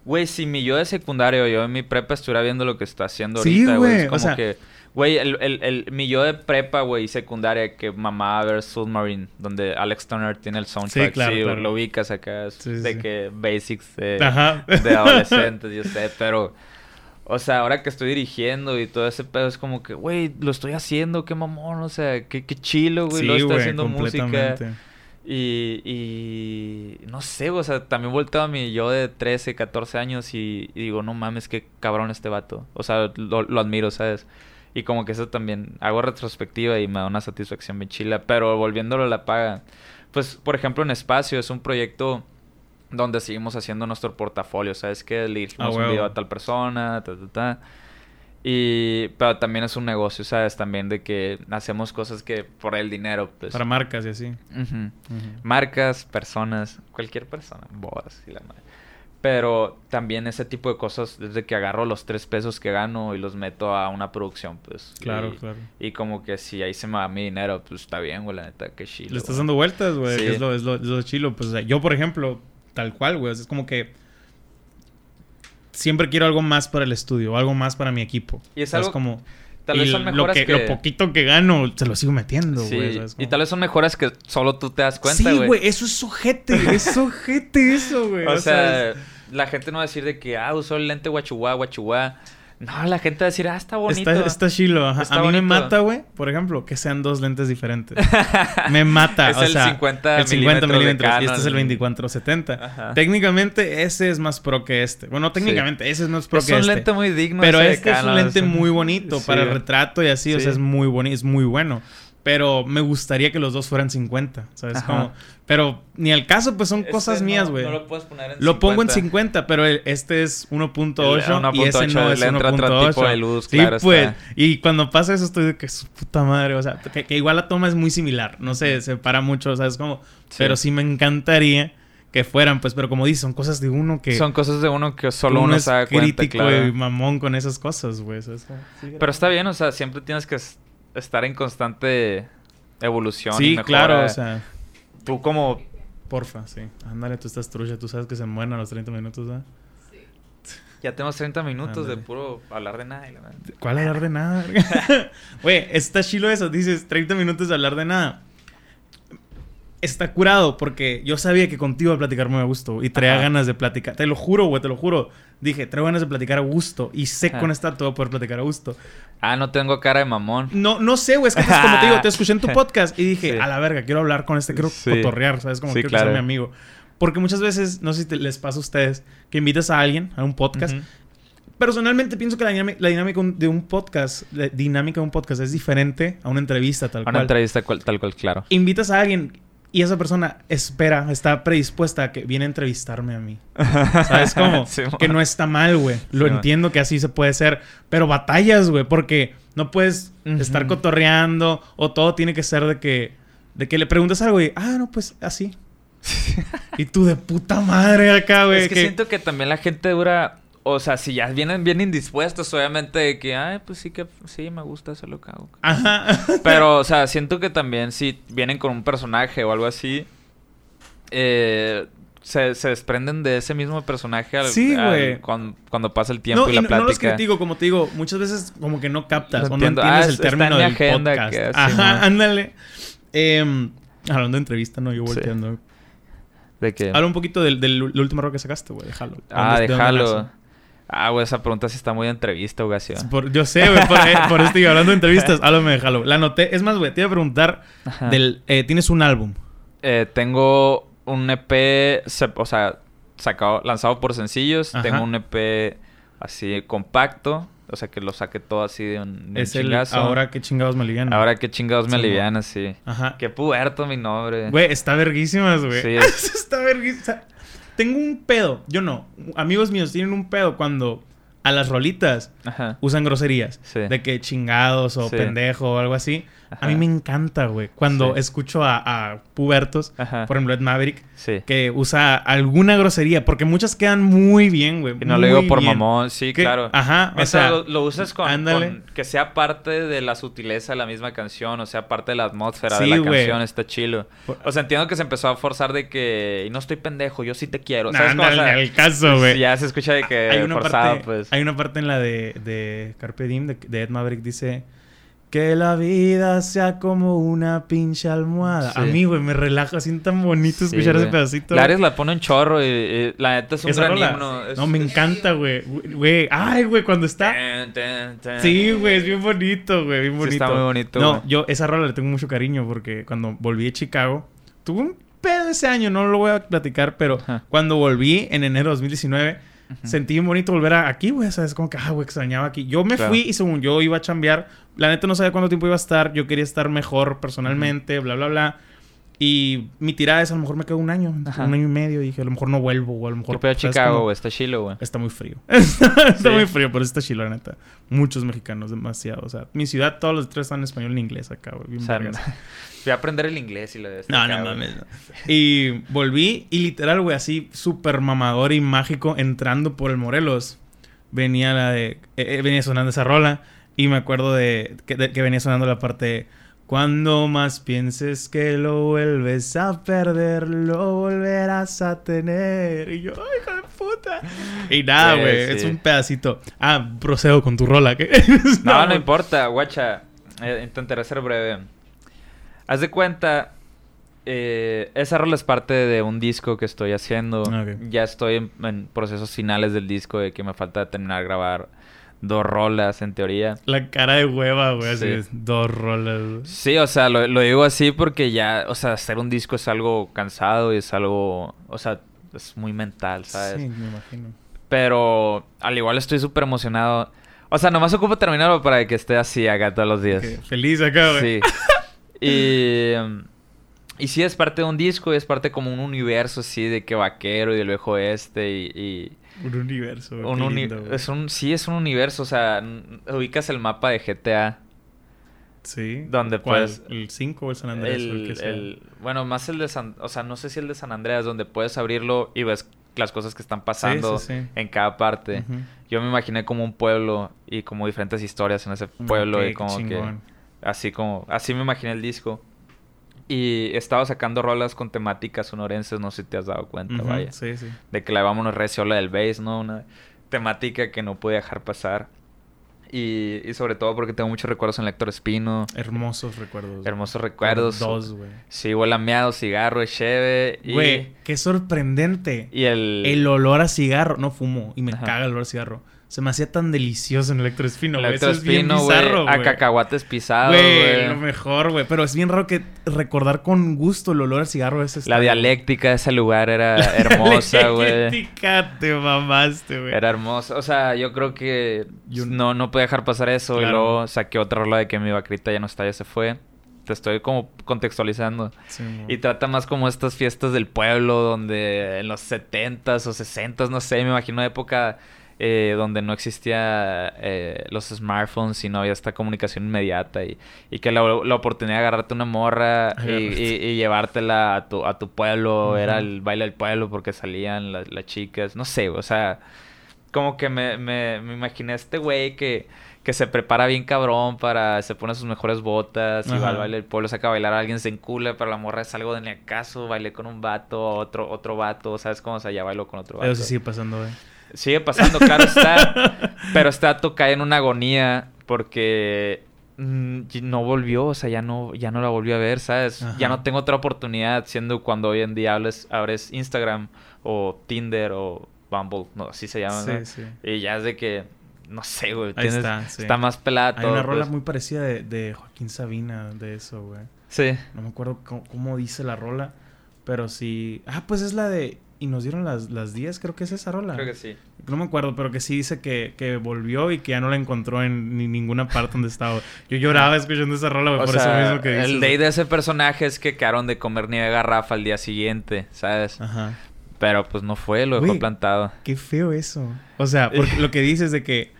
Güey, si mi yo de secundario, yo en mi prepa estuviera viendo lo que está haciendo Sí, ahorita, güey. güey, Es o sea- que... Güey, el, el, el, mi yo de prepa, güey, secundaria, que mamá ver Submarine, donde Alex Turner tiene el soundtrack. Sí, claro, claro. lo ubicas acá. Sí, sí, de sí. que basics de, adolescentes, yo sé, pero... O sea, ahora que estoy dirigiendo y todo ese pedo es como que, güey, lo estoy haciendo, qué mamón, o sea, qué, qué chilo, güey, sí, lo estoy haciendo música. Y, y no sé, o sea, también volteo a mi yo de 13, 14 años y, y digo, no mames, qué cabrón este vato. O sea, lo, lo admiro, ¿sabes? Y como que eso también hago retrospectiva y me da una satisfacción bien chila. Pero volviéndolo a la paga, pues, por ejemplo, en Espacio es un proyecto donde seguimos haciendo nuestro portafolio, ¿sabes? Que le dijimos Ah, un huevo. video a tal persona, ta, ta, ta. Y, pero también es un negocio, ¿sabes? También de que hacemos cosas que por el dinero, pues. Para marcas y así. Marcas, personas, cualquier persona, bodas y la madre. Pero también ese tipo de cosas, desde que agarro los tres pesos que gano y los meto a una producción, pues. Claro, y, claro. Y como que si ahí se me va mi dinero, pues está bien, güey, la neta, qué chido. Le estás güey. dando vueltas, güey. Sí. Es, lo, es, lo, es lo chilo. Pues, o sea, yo, por ejemplo, tal cual, güey. o sea, es como que siempre quiero algo más para el estudio, algo más para mi equipo. Y es O sea, algo- como... Tal y vez son lo mejoras que, que... Lo poquito que gano, se lo sigo metiendo, güey. y tal vez son mejoras que solo tú te das cuenta, Sí, güey. Eso es ojete. es ojete eso, güey. O sea, es- la gente no va a decir de que, ah, usó el lente guachuá, guachuá. No, la gente va a decir, ah, está bonito. Está, está chilo, ajá. Está a mí me mata, güey, por ejemplo, que sean dos lentes diferentes. me mata, Es o el sea, 50 el 50 milímetros y este es el 2470. Ajá. Técnicamente ese es más pro que este. Bueno, técnicamente ese es más pro es que un este. lente muy digno. Pero este es un Canon, lente es un- muy bonito Sí. para el retrato y así, o Sí. sea, es muy bonito, es muy bueno. Pero me gustaría que los dos fueran 50, ¿sabes? Ajá. Como, pero ni al caso, pues son Este cosas no- mías, güey. No lo puedes poner en Lo pongo en 50. 50, pero el- este es 1.8 El y ese 1.8 no es le entra otro 1.8. tipo de luz, sí, claro pues. está. Y cuando pasa eso estoy de que su puta madre, o sea, que, que igual la toma es muy similar, no se separa mucho, ¿sabes cómo? Sí. Pero sí me encantaría que fueran, pues, pero como dices, son cosas de uno que Son cosas de uno que solo uno uno, es se da cuenta, crítico claro. y mamón con esas cosas, güey. Pero está bien, o sea, siempre tienes que estar en constante evolución Sí, claro, o sea, Tú como... porfa, sí. Ándale, tú estás trucha, tú sabes que se mueren a los 30 minutos, ¿verdad? Ya tenemos 30 minutos de puro hablar de nada. ¿Cuál hablar de nada? Güey, está chilo eso. Dices 30 minutos de hablar de nada. Está curado porque yo sabía que contigo iba a platicar muy a gusto y traía Ajá. ganas de platicar. Te lo juro, güey, te lo juro. Dije, traigo ganas de platicar a gusto y sé que Ajá. con esta te voy a poder platicar a gusto. Ah, no tengo cara de mamón. No, no sé, güey, es que como te digo, te escuché en tu podcast y dije, Sí. a la verga, quiero hablar con este, quiero Sí. cotorrear, ¿sabes? Como Sí, quiero claro. que sea mi amigo. Porque muchas veces, no sé si te- les pasa a ustedes, que invitas a alguien a un podcast. Personalmente pienso que la dinámica, la dinámica de un podcast, la dinámica de un podcast es diferente a una entrevista tal Una cual. entrevista cual- tal cual, claro. Invitas a alguien y esa persona espera, está predispuesta a que viene a entrevistarme a mí. ¿Sabes cómo? Sí, que no está mal, güey. Lo Sí, entiendo que así se puede ser, pero batallas, güey, porque no puedes estar cotorreando o todo tiene que ser de que de que le preguntas algo y, ah, no, pues así. y tú de puta madre acá, güey. es que, siento que también la gente dura... O sea, si ya vienen bien indispuestos, obviamente, de que, ay, pues sí que... Sí, me gusta hacer lo que hago. Ajá. Pero, o sea, siento que también si vienen con un personaje o algo así, eh, se, se desprenden de ese mismo personaje al- Sí, al- güey. cuan- cuando pasa el tiempo No, y y la no, no los plática. critico, como te digo, muchas veces como que no captas o no entiendes Ah, el término mi del agenda podcast. que- Ajá, ándale. Em, hablando de entrevista, no, yo Sí. volteando. De que... Habla un poquito del, del, del último rock que sacaste, güey, de Halo. Ah, ¿Dónde- de Halo. Ah, güey, esa pregunta sí está muy de entrevista, güey. ¿va? Por- yo sé, güey, por, por eso estoy hablando de entrevistas. Háblame de Halo. La anoté. Es más, güey, te iba a preguntar del... eh, ¿Tienes un álbum? Eh, tengo un EP, o sea, sacado, lanzado por sencillos. Ajá. Tengo un EP así compacto. O sea, que lo saqué todo así de un, de un es el... chingazo. Ahora que chingados me alivian. Ahora qué chingados me Sí, alivian sí. Ajá. Qué puerto mi nombre. Güey, está verguísimas, güey. Sí. está verguísimas. Tengo un pedo. Yo no. Amigos míos tienen un pedo cuando a las rolitas Ajá. usan groserías. Sí. De que chingados o Sí. pendejo o algo así. Ajá. A mí me encanta, güey. Cuando Sí. escucho a, a pubertos, Ajá. por ejemplo, Ed Maverick, Sí. que usa alguna grosería. Porque muchas quedan muy bien, güey. Y no lo digo por bien. mamón, sí, Que- claro. Ajá, O, o sea, sea, lo, lo usas con, que sea parte de la sutileza de la misma canción, o sea, parte de la atmósfera Sí, de la canción, está chilo. O sea, entiendo que se empezó a forzar de que, y no estoy pendejo, yo sí te quiero. ¿Sabes Nah? O sea, al caso, güey. Ya se escucha de que hay una forzado, parte, pues. hay una parte en la de, de Carpe Diem de, de Ed Maverick dice que la vida sea como una pinche almohada. Sí. A mí, güey, me relaja así tan bonito escuchar ese pedacito. Lares la pone un chorro y, y la neta es un gran rola. himno. Es- No, me encanta, güey. Güey, ay, güey, cuando está Ten, ten, ten. Sí, güey, es bien bonito, güey, bien Sí, bonito. está muy bonito, No, yo esa rola le tengo mucho cariño porque cuando volví de Chicago, tuve un pedo ese año, no lo voy a platicar, pero Ajá. cuando volví en enero de 2019, Sentí bien bonito volver a- aquí, güey, sabes, como que, ah, güey, extrañaba aquí. Yo me Claro. fui y según yo iba a chambear, la neta no sabía cuánto tiempo iba a estar, yo quería estar mejor personalmente, bla, bla, bla. Y mi tirada es, a lo mejor me quedo un año, Ajá. un año y medio, y dije, a lo mejor no vuelvo, o a lo mejor... ¿Qué pedo ¿sabes Chicago, güey? Está chilo, güey. Está muy frío. está Sí. muy frío, pero está chilo, la neta. Muchos mexicanos, demasiado. O sea, mi ciudad, todos los tres están en español en inglés acá, güey. O sea. Voy a aprender el inglés y lo de este No, no acá, mames. no. Y volví y literal, güey, así súper mamador y mágico entrando por el Morelos. Venía la de... eh, eh, venía sonando esa rola y me acuerdo de que, de- que venía sonando la parte... Cuando más pienses que lo vuelves a perder, lo volverás a tener. Y yo, ¡ay, hijo de puta! Y nada, güey, sí. es un pedacito. Ah, procedo con tu rola. ¿qué? No, no, güey. importa, guacha. Eh, intentaré ser breve. Haz de cuenta, eh, esa rola es parte de un disco que estoy haciendo. Ya estoy en, en procesos finales del disco de que me falta terminar de grabar dos rolas en teoría. La cara de hueva, güey, así Sí. es. Dos rolas, güey. Sí, o sea, lo, lo digo así porque ya, o sea, hacer un disco es algo cansado y es algo, o sea, es muy mental, ¿sabes? Sí, me imagino. Pero al igual estoy súper emocionado. O sea, nomás ocupo terminarlo para que esté así acá todos los días. Feliz acá, güey. Sí. y, y sí, es parte de un disco, y es parte como un universo así de que vaquero y del viejo oeste y... y Un universo, un uni- lindo, es un, sí, es un universo, o sea, ubicas el mapa de GTA. Sí. donde ¿Cuál? puedes- ¿El 5 o el San Andrés? o el El, que sea? el- bueno, más el de San... O sea, no sé si el de San Andreas, donde puedes abrirlo y ves las cosas que están pasando sí, sí. en cada parte. Yo me imaginé como un pueblo y como diferentes historias en ese pueblo Ok, y como que... Así como, así me imaginé el disco. Y estaba sacando rolas con temáticas sonorenses, no sé si te has dado cuenta, Ujú, vaya. Sí, sí. De que la vámonos recio la del bass, ¿no? Una temática que no pude dejar pasar. Y, y sobre todo porque tengo muchos recuerdos en el Héctor Espino. Hermosos recuerdos. Hermosos recuerdos. Dos, güey. Sí, huele a meado, cigarro, cheve. Y, Güey, qué sorprendente. y el... El olor a cigarro. No fumo y me Ajá. caga el olor a cigarro. Se me hacía tan delicioso en el Electro Espino, el güey. Eso es bien güey. A cacahuates pisados, Güey, lo mejor, güey. Pero es bien raro que recordar con gusto el olor a cigarro ese La dialéctica de ese lugar era hermosa, güey. Dialéctica, te mamaste, güey. Era hermoso. O sea, yo creo que Yo- no, no pude dejar pasar eso. Y luego saqué otra rola de que mi vacrita ya no está, ya se fue. Te estoy como contextualizando. Sí. Y trata más como estas fiestas del pueblo donde en los 70s o 60s, no sé, me imagino una época eh, donde no existía eh, los smartphones y no había esta comunicación inmediata y, y que la, la oportunidad de agarrarte una morra y, Agarrarte. y- y llevártela a tu, a tu pueblo era el baile del pueblo porque salían las, las chicas, no sé, o sea, como que me, me, me imaginé a este güey que, que se prepara bien cabrón para, se pone sus mejores botas y va al baile del pueblo, saca a bailar a alguien, se encula, pero la morra es algo de ni acaso, bailé con un vato, otro, otro vato, ¿sabes cómo? O sea, ya bailo con otro vato. Eso sí sigue pasando, güey. Sigue pasando, claro está. pero dato cae en una agonía porque mm, no volvió, o sea, ya no, ya no la volvió a ver, ¿sabes? Ajá. Ya no tengo otra oportunidad, siendo cuando hoy en día hables, abres Instagram o Tinder o Bumble, no, así se llama, ¿no? Sí, sí. Y ya es de que, no sé, güey, tienes- está, sí. está más pelada Hay todo, una rola pues. muy parecida de, de Joaquín Sabina de eso, güey. Sí. No me acuerdo cómo, cómo dice la rola, pero sí... Ah, pues es la de... Y nos dieron las, las 10, creo que es esa rola. Creo que sí. No me acuerdo, pero que sí dice que, que volvió y que ya no la encontró en ni ninguna parte donde estaba. Yo lloraba escuchando esa rola, por sea, eso mismo que dices. el day de ese personaje es que quedaron de comer nieve garrafa al día siguiente, ¿sabes? Ajá. Pero pues no fue, lo dejó plantado. Qué feo eso. O sea, porque lo que dices de que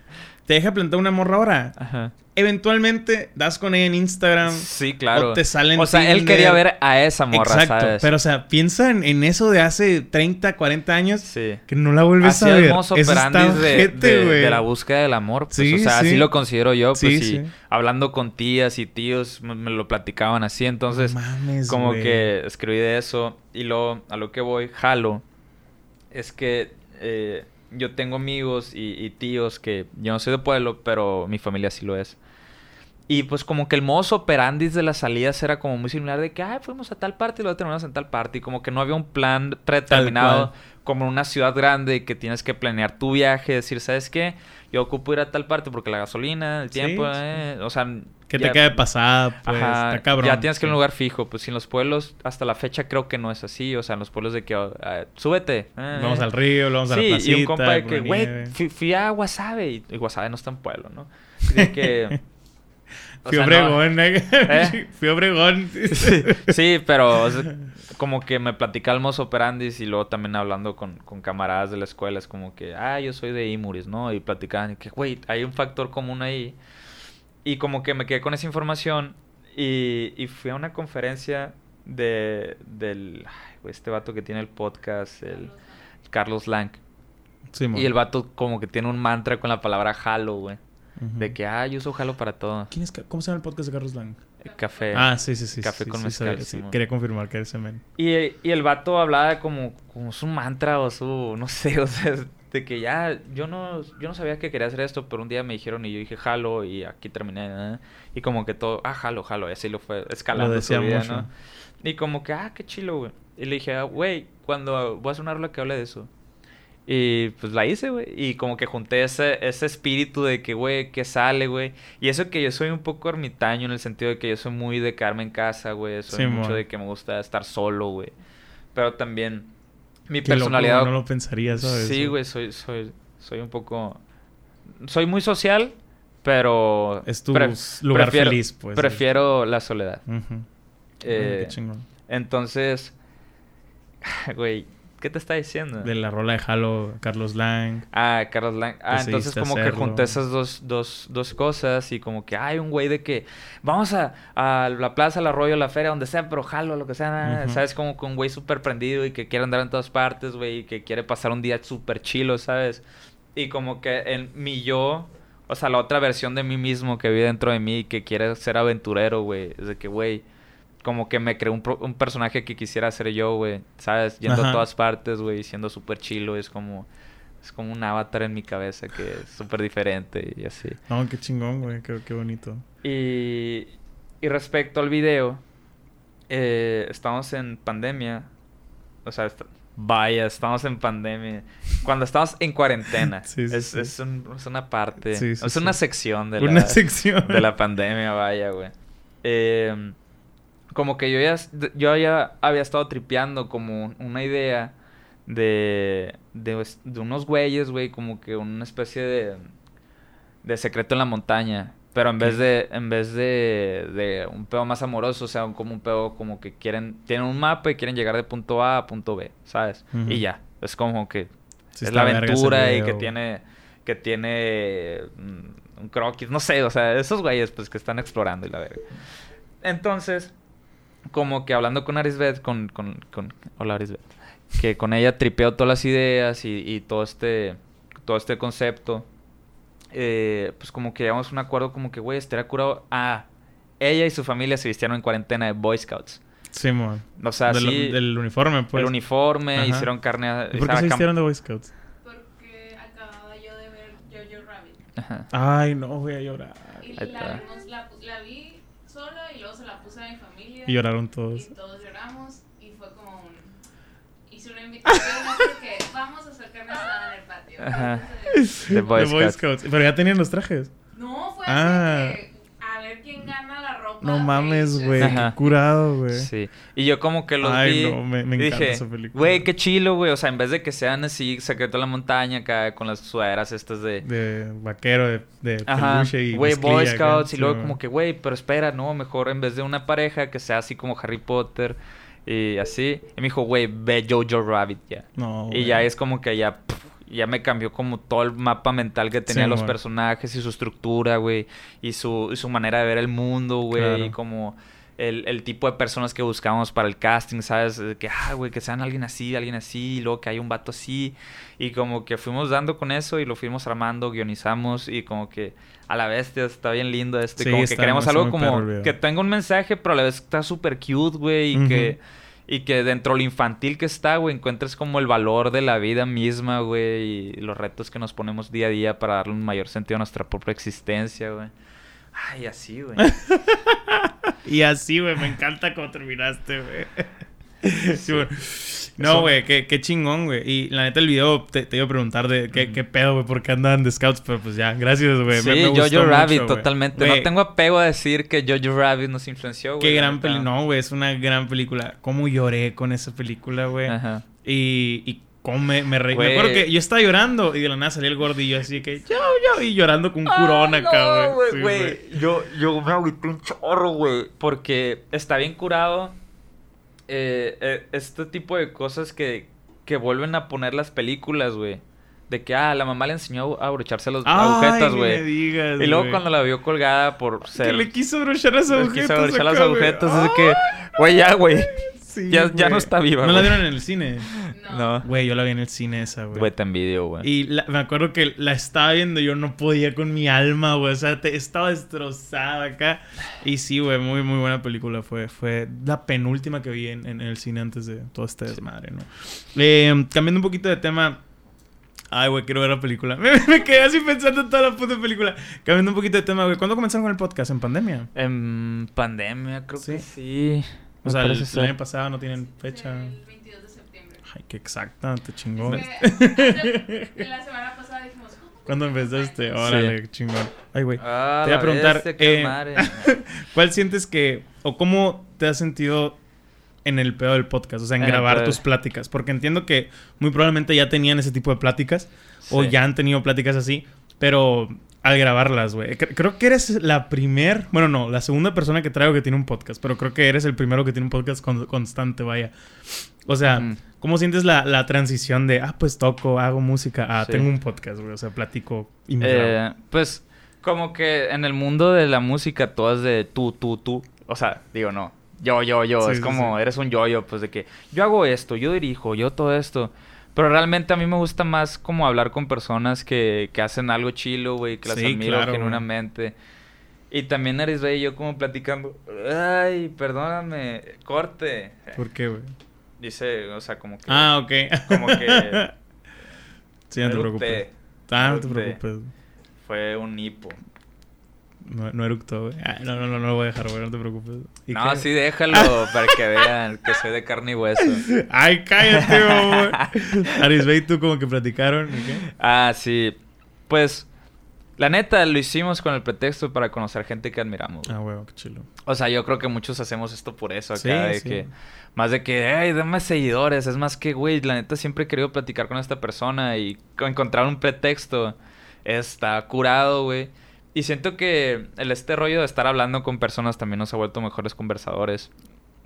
te deja plantar una morra ahora. Ajá. Eventualmente das con ella en Instagram. Sí, claro. O te salen O sea, él quería ver a esa morra, Exacto. ¿sabes? Pero, o sea, piensa en, en eso de hace 30, 40 años Sí. que no la vuelves Así a ver. Eso está de, de- la búsqueda del amor. Pues, Sí, o sea, sí. así lo considero yo. Pues, Sí, y sí. hablando con tías y tíos me, me lo platicaban así. Entonces, mames, como que escribí de eso. Y luego, a lo que voy, jalo. Es que eh, yo tengo amigos y, y tíos que yo no soy de pueblo, pero mi familia sí lo es. Y pues como que el modo operandis de las salidas era como muy similar de que, ay, fuimos a tal parte y luego terminamos en tal parte. Y como que no había un plan predeterminado. Como en una ciudad grande que tienes que planear tu viaje, decir, ¿sabes qué? Yo ocupo ir a tal parte porque la gasolina, el Sí, tiempo, sí. eh, o sea... Que te quede pasada, pues. Ajá, está cabrón. ya tienes que ir a un Sí. lugar fijo. Pues en los pueblos, hasta la fecha creo que no es así. O sea, en los pueblos de que, ah, súbete. eh, Vamos al río, vamos a la Sí, placita. y un compa de que, güey, fui, fui a Guasave. Y, y Guasave no está en pueblo, ¿no? De que... o Fui a sea, no- Obregón, eh. ¿Eh? Fui a Obregón. sí, sí, pero o sea, como que me platica el mozo operandis y luego también hablando con, con camaradas de la escuela es como que, ah, yo soy de Imuris, ¿no? Y platicaban y que, güey, hay un factor común ahí. Y como que me quedé con esa información y, y fui a una conferencia de, del, ay, este vato que tiene el podcast, el Carlos Lang. Sí. Y el vato como que tiene un mantra con la palabra halo, güey. De que, ah, yo uso jalo para todo. ¿Quién es, ¿Cómo se llama el podcast de Carlos Lang? Café. Ah, sí, sí, sí. Café sí, con sí, mezcal, sabía, sí. Quería confirmar que era ese men. Y, y el vato hablaba como, como su mantra o su, no sé, o sea, de que ya, yo no, yo no sabía que quería hacer esto, pero un día me dijeron y yo dije, jalo, y aquí terminé, ¿eh? y como que todo, ah, jalo, jalo, y así lo fue escalando Lo su decía vida, mucho. ¿no? Y como que, ah, qué chilo, güey. Y le dije, ah, güey, cuando voy a hacer una rola que hable de eso. Y pues la hice, güey. Y como que junté ese, ese espíritu de que, güey, que sale, güey. Y eso que yo soy un poco ermitaño en el sentido de que yo soy muy de quedarme en casa, güey. Soy Sí, mucho de que me gusta estar solo, güey. Pero también mi Qué loco, personalidad... no lo pensaría, ¿sabes? Sí, güey, soy, soy, soy un poco... Soy muy social, pero... Es tu pre- lugar prefiero- feliz, pues. Prefiero la soledad. Eh, Qué chingón. entonces... Güey, ¿qué te está diciendo? De la rola de Halo, Carlos Lang. Ah, Carlos Lang. Ah, entonces Decidiste como que junté esas dos, dos, dos cosas y como que hay un güey de que vamos a, a la plaza, al arroyo, a la feria, donde sea, pero jalo, lo que sea, Ujú. ¿sabes? Como que un güey súper prendido y que quiere andar en todas partes, güey, y que quiere pasar un día súper chilo, ¿sabes? Y como que en mi yo, o sea, la otra versión de mí mismo que vive dentro de mí y que quiere ser aventurero, güey, es de que, güey, como que me creó un, pro- un personaje que quisiera ser yo, güey, ¿sabes? Yendo Ajá. a todas partes, güey, siendo súper chilo, es como... Es como un avatar en mi cabeza que es súper diferente y así. No, qué chingón, güey. Qué, qué bonito. Y, y respecto al video, eh, estamos en pandemia. O sea, vaya, estamos en pandemia. Cuando estamos en cuarentena. Sí, sí, es, sí. es un- es una parte. Sí, sí, es una sección de Una la, sección. de la pandemia, vaya, güey. Eh, como que yo ya, yo ya había estado tripeando como una idea de, de, de unos güeyes, güey, como que una especie de, de secreto en la montaña. Pero en vez de, en vez de, de un pedo más amoroso, o sea, como un pedo como que quieren, tienen un mapa y quieren llegar de punto A a punto B, ¿sabes? Y ya, es como que Sí es la aventura y que tiene que tiene mm, un croquis, no sé, o sea, esos güeyes pues que están explorando y la verga. Entonces, como que hablando con Arisbet, con, con, con hola Arisbet, que con ella tripeo todas las ideas y, y todo este todo este concepto, eh, pues como que llegamos a un acuerdo como que, güey, estaría curado. Ah, ella y su familia se vistieron en cuarentena de Boy Scouts. Simón. O sea, del, sí, del uniforme, pues. el uniforme, Ajá. hicieron carne... a- ¿Y por qué se vistieron de Boy Scouts? Porque acababa yo de ver Jojo Rabbit. Ajá. Ay, no, voy a llorar. Y la la pusimos la vi sola y luego se la puse a mi familia. Y lloraron todos. Y todos lloramos y fue como un... Hice una invitación así que vamos a hacer carne asada en el patio. Ajá. Entonces, The Boy, The Boy Scouts. Scouts. Pero ya tenían los trajes. no, fue Ah. así que a ver quién gana la ropa. No mames, güey. Qué curado, güey. Sí. Y yo como que los Ay, vi. no, me- me y encanta dije, esa película. Güey, qué chilo, güey. O sea, en vez de que sean así, secreto en la montaña, acá con las sudaderas estas de. De vaquero, de, de Ajá, peluche y güey, Boy acá. Scouts. Y luego Sí, como que, güey, pero espera, no, mejor en vez de una pareja que sea así como Harry Potter y así. Y me dijo, güey, ve Jojo Rabbit ya. No, Y ya es como que ya, ya me cambió como todo el mapa mental que tenía Sí, los personajes y su estructura, güey. Y su, y su manera de ver el mundo, güey. Claro. Y como el, el tipo de personas que buscamos para el casting, ¿sabes? Que, ah, güey, que sean alguien así, alguien así. Y luego que hay un vato así. Y como que fuimos dando con eso y lo fuimos armando, guionizamos. Y como que a la bestia está bien lindo este. Sí, como que queremos algo perro como que tenga un mensaje, pero a la vez está súper cute, güey. Y que... Y que dentro de lo infantil que está, güey, encuentres como el valor de la vida misma, güey, y los retos que nos ponemos día a día para darle un mayor sentido a nuestra propia existencia, güey. Ay, así, güey. Y así, güey, me encanta cómo terminaste, güey. Sí. No, güey, qué, qué chingón, güey. Y la neta, el video te, te iba a preguntar de qué, qué pedo, güey, por qué andaban de scouts, pero pues ya, gracias, güey. Sí, me, me gustó Jojo Rabbit, totalmente. No tengo apego a decir que Jojo Rabbit nos influenció, güey. Qué gran película. No, güey, es una gran película. Cómo lloré con esa película, güey. Ajá. Y, y cómo me, me reí. Me Güey. acuerdo que yo estaba llorando y de la nada salía el gordillo así que yo, yo, y llorando con un curón Ay, acá, no, güey. Sí, güey. yo, yo me agüité un chorro, güey. Porque está bien curado. Eh, eh, este tipo de cosas que, que vuelven a poner las películas, güey. De que, ah, la mamá le enseñó a abrocharse las agujetas, güey. Y luego cuando la vio colgada por ser... Que le quiso brochar las le agujetas. quiso abrochar las acá, agujetas. De que, güey, ya, güey. Sí, ya- ya no está viva, ¿No la vieron en el cine? No. No. Güey, yo la vi en el cine esa, güey. Güey, te envidio, güey. Y la- me acuerdo que la estaba viendo y yo no podía con mi alma, güey. O sea, te- estaba destrozada acá. Y sí, güey, muy, muy buena película. Fue, fue la penúltima que vi en, en el cine antes de todo este desmadre, ¿no? Eh, cambiando un poquito de tema. Ay, güey, quiero ver la película. Me, me quedé así pensando en toda la puta película. Cambiando un poquito de tema, güey. ¿Cuándo comenzaron con el podcast? ¿En pandemia? En pandemia, creo que Sí. O sea, el, el año pasado no tienen fecha. El 22 de septiembre. Ay, qué exacta, te chingón. Es que, en la semana pasada dijimos... ¿cómo ¿Cuándo empezaste? Órale, chingón. Ay, güey. Ah, Te iba a preguntar, eh. ¿Cuál sientes que, o cómo te has sentido en el pedo del podcast? O sea, en grabar tus pláticas. Porque entiendo que muy probablemente ya tenían ese tipo de pláticas, o ya han tenido pláticas así, pero al grabarlas, güey. Cre- Creo que eres la primer, bueno, no, la segunda persona que traigo que tiene un podcast, pero creo que eres el primero que tiene un podcast con- constante, vaya. O sea. ¿cómo sientes la, la transición de, ah, pues toco, hago música, ah, Sí. tengo un podcast, güey? O sea, platico y me. Eh, pues, como que en el mundo de la música todo es de tú, tú, tú. O sea, digo, no. Yo, yo, yo. Sí, es sí, como, eres un yo-yo, pues de que yo hago esto, yo dirijo, yo todo esto. Pero realmente a mí me gusta más como hablar con personas que, que hacen algo chilo, güey, que las Sí, admiro claro, genuinamente. Y también Aris Rey y yo como platicando. Ay, perdóname, corte. ¿Por qué, güey? Dice, o sea, como que... Ah, ok. Como que... sí, no te preocupes. Ah, no te preocupes. Fue un hipo. No, no eructó, güey. Ah, no, no, no, no lo voy a dejar, güey. No te preocupes. ¿Y No, qué? sí, déjalo para que vean que soy de carne y hueso. Ay, cállate, güey. Arisbey, tú como que platicaron. ¿y qué? Ah, sí. Pues, la neta, lo hicimos con el pretexto para conocer gente que admiramos. güey. Ah, güey, qué chilo. O sea, yo creo que muchos hacemos esto por eso acá. Sí, de sí. que, más de que, hey, dame seguidores. Es más que, güey, la neta siempre he querido platicar con esta persona y co- encontrar un pretexto está curado, güey. Y siento que el este rollo de estar hablando con personas también nos ha vuelto mejores conversadores.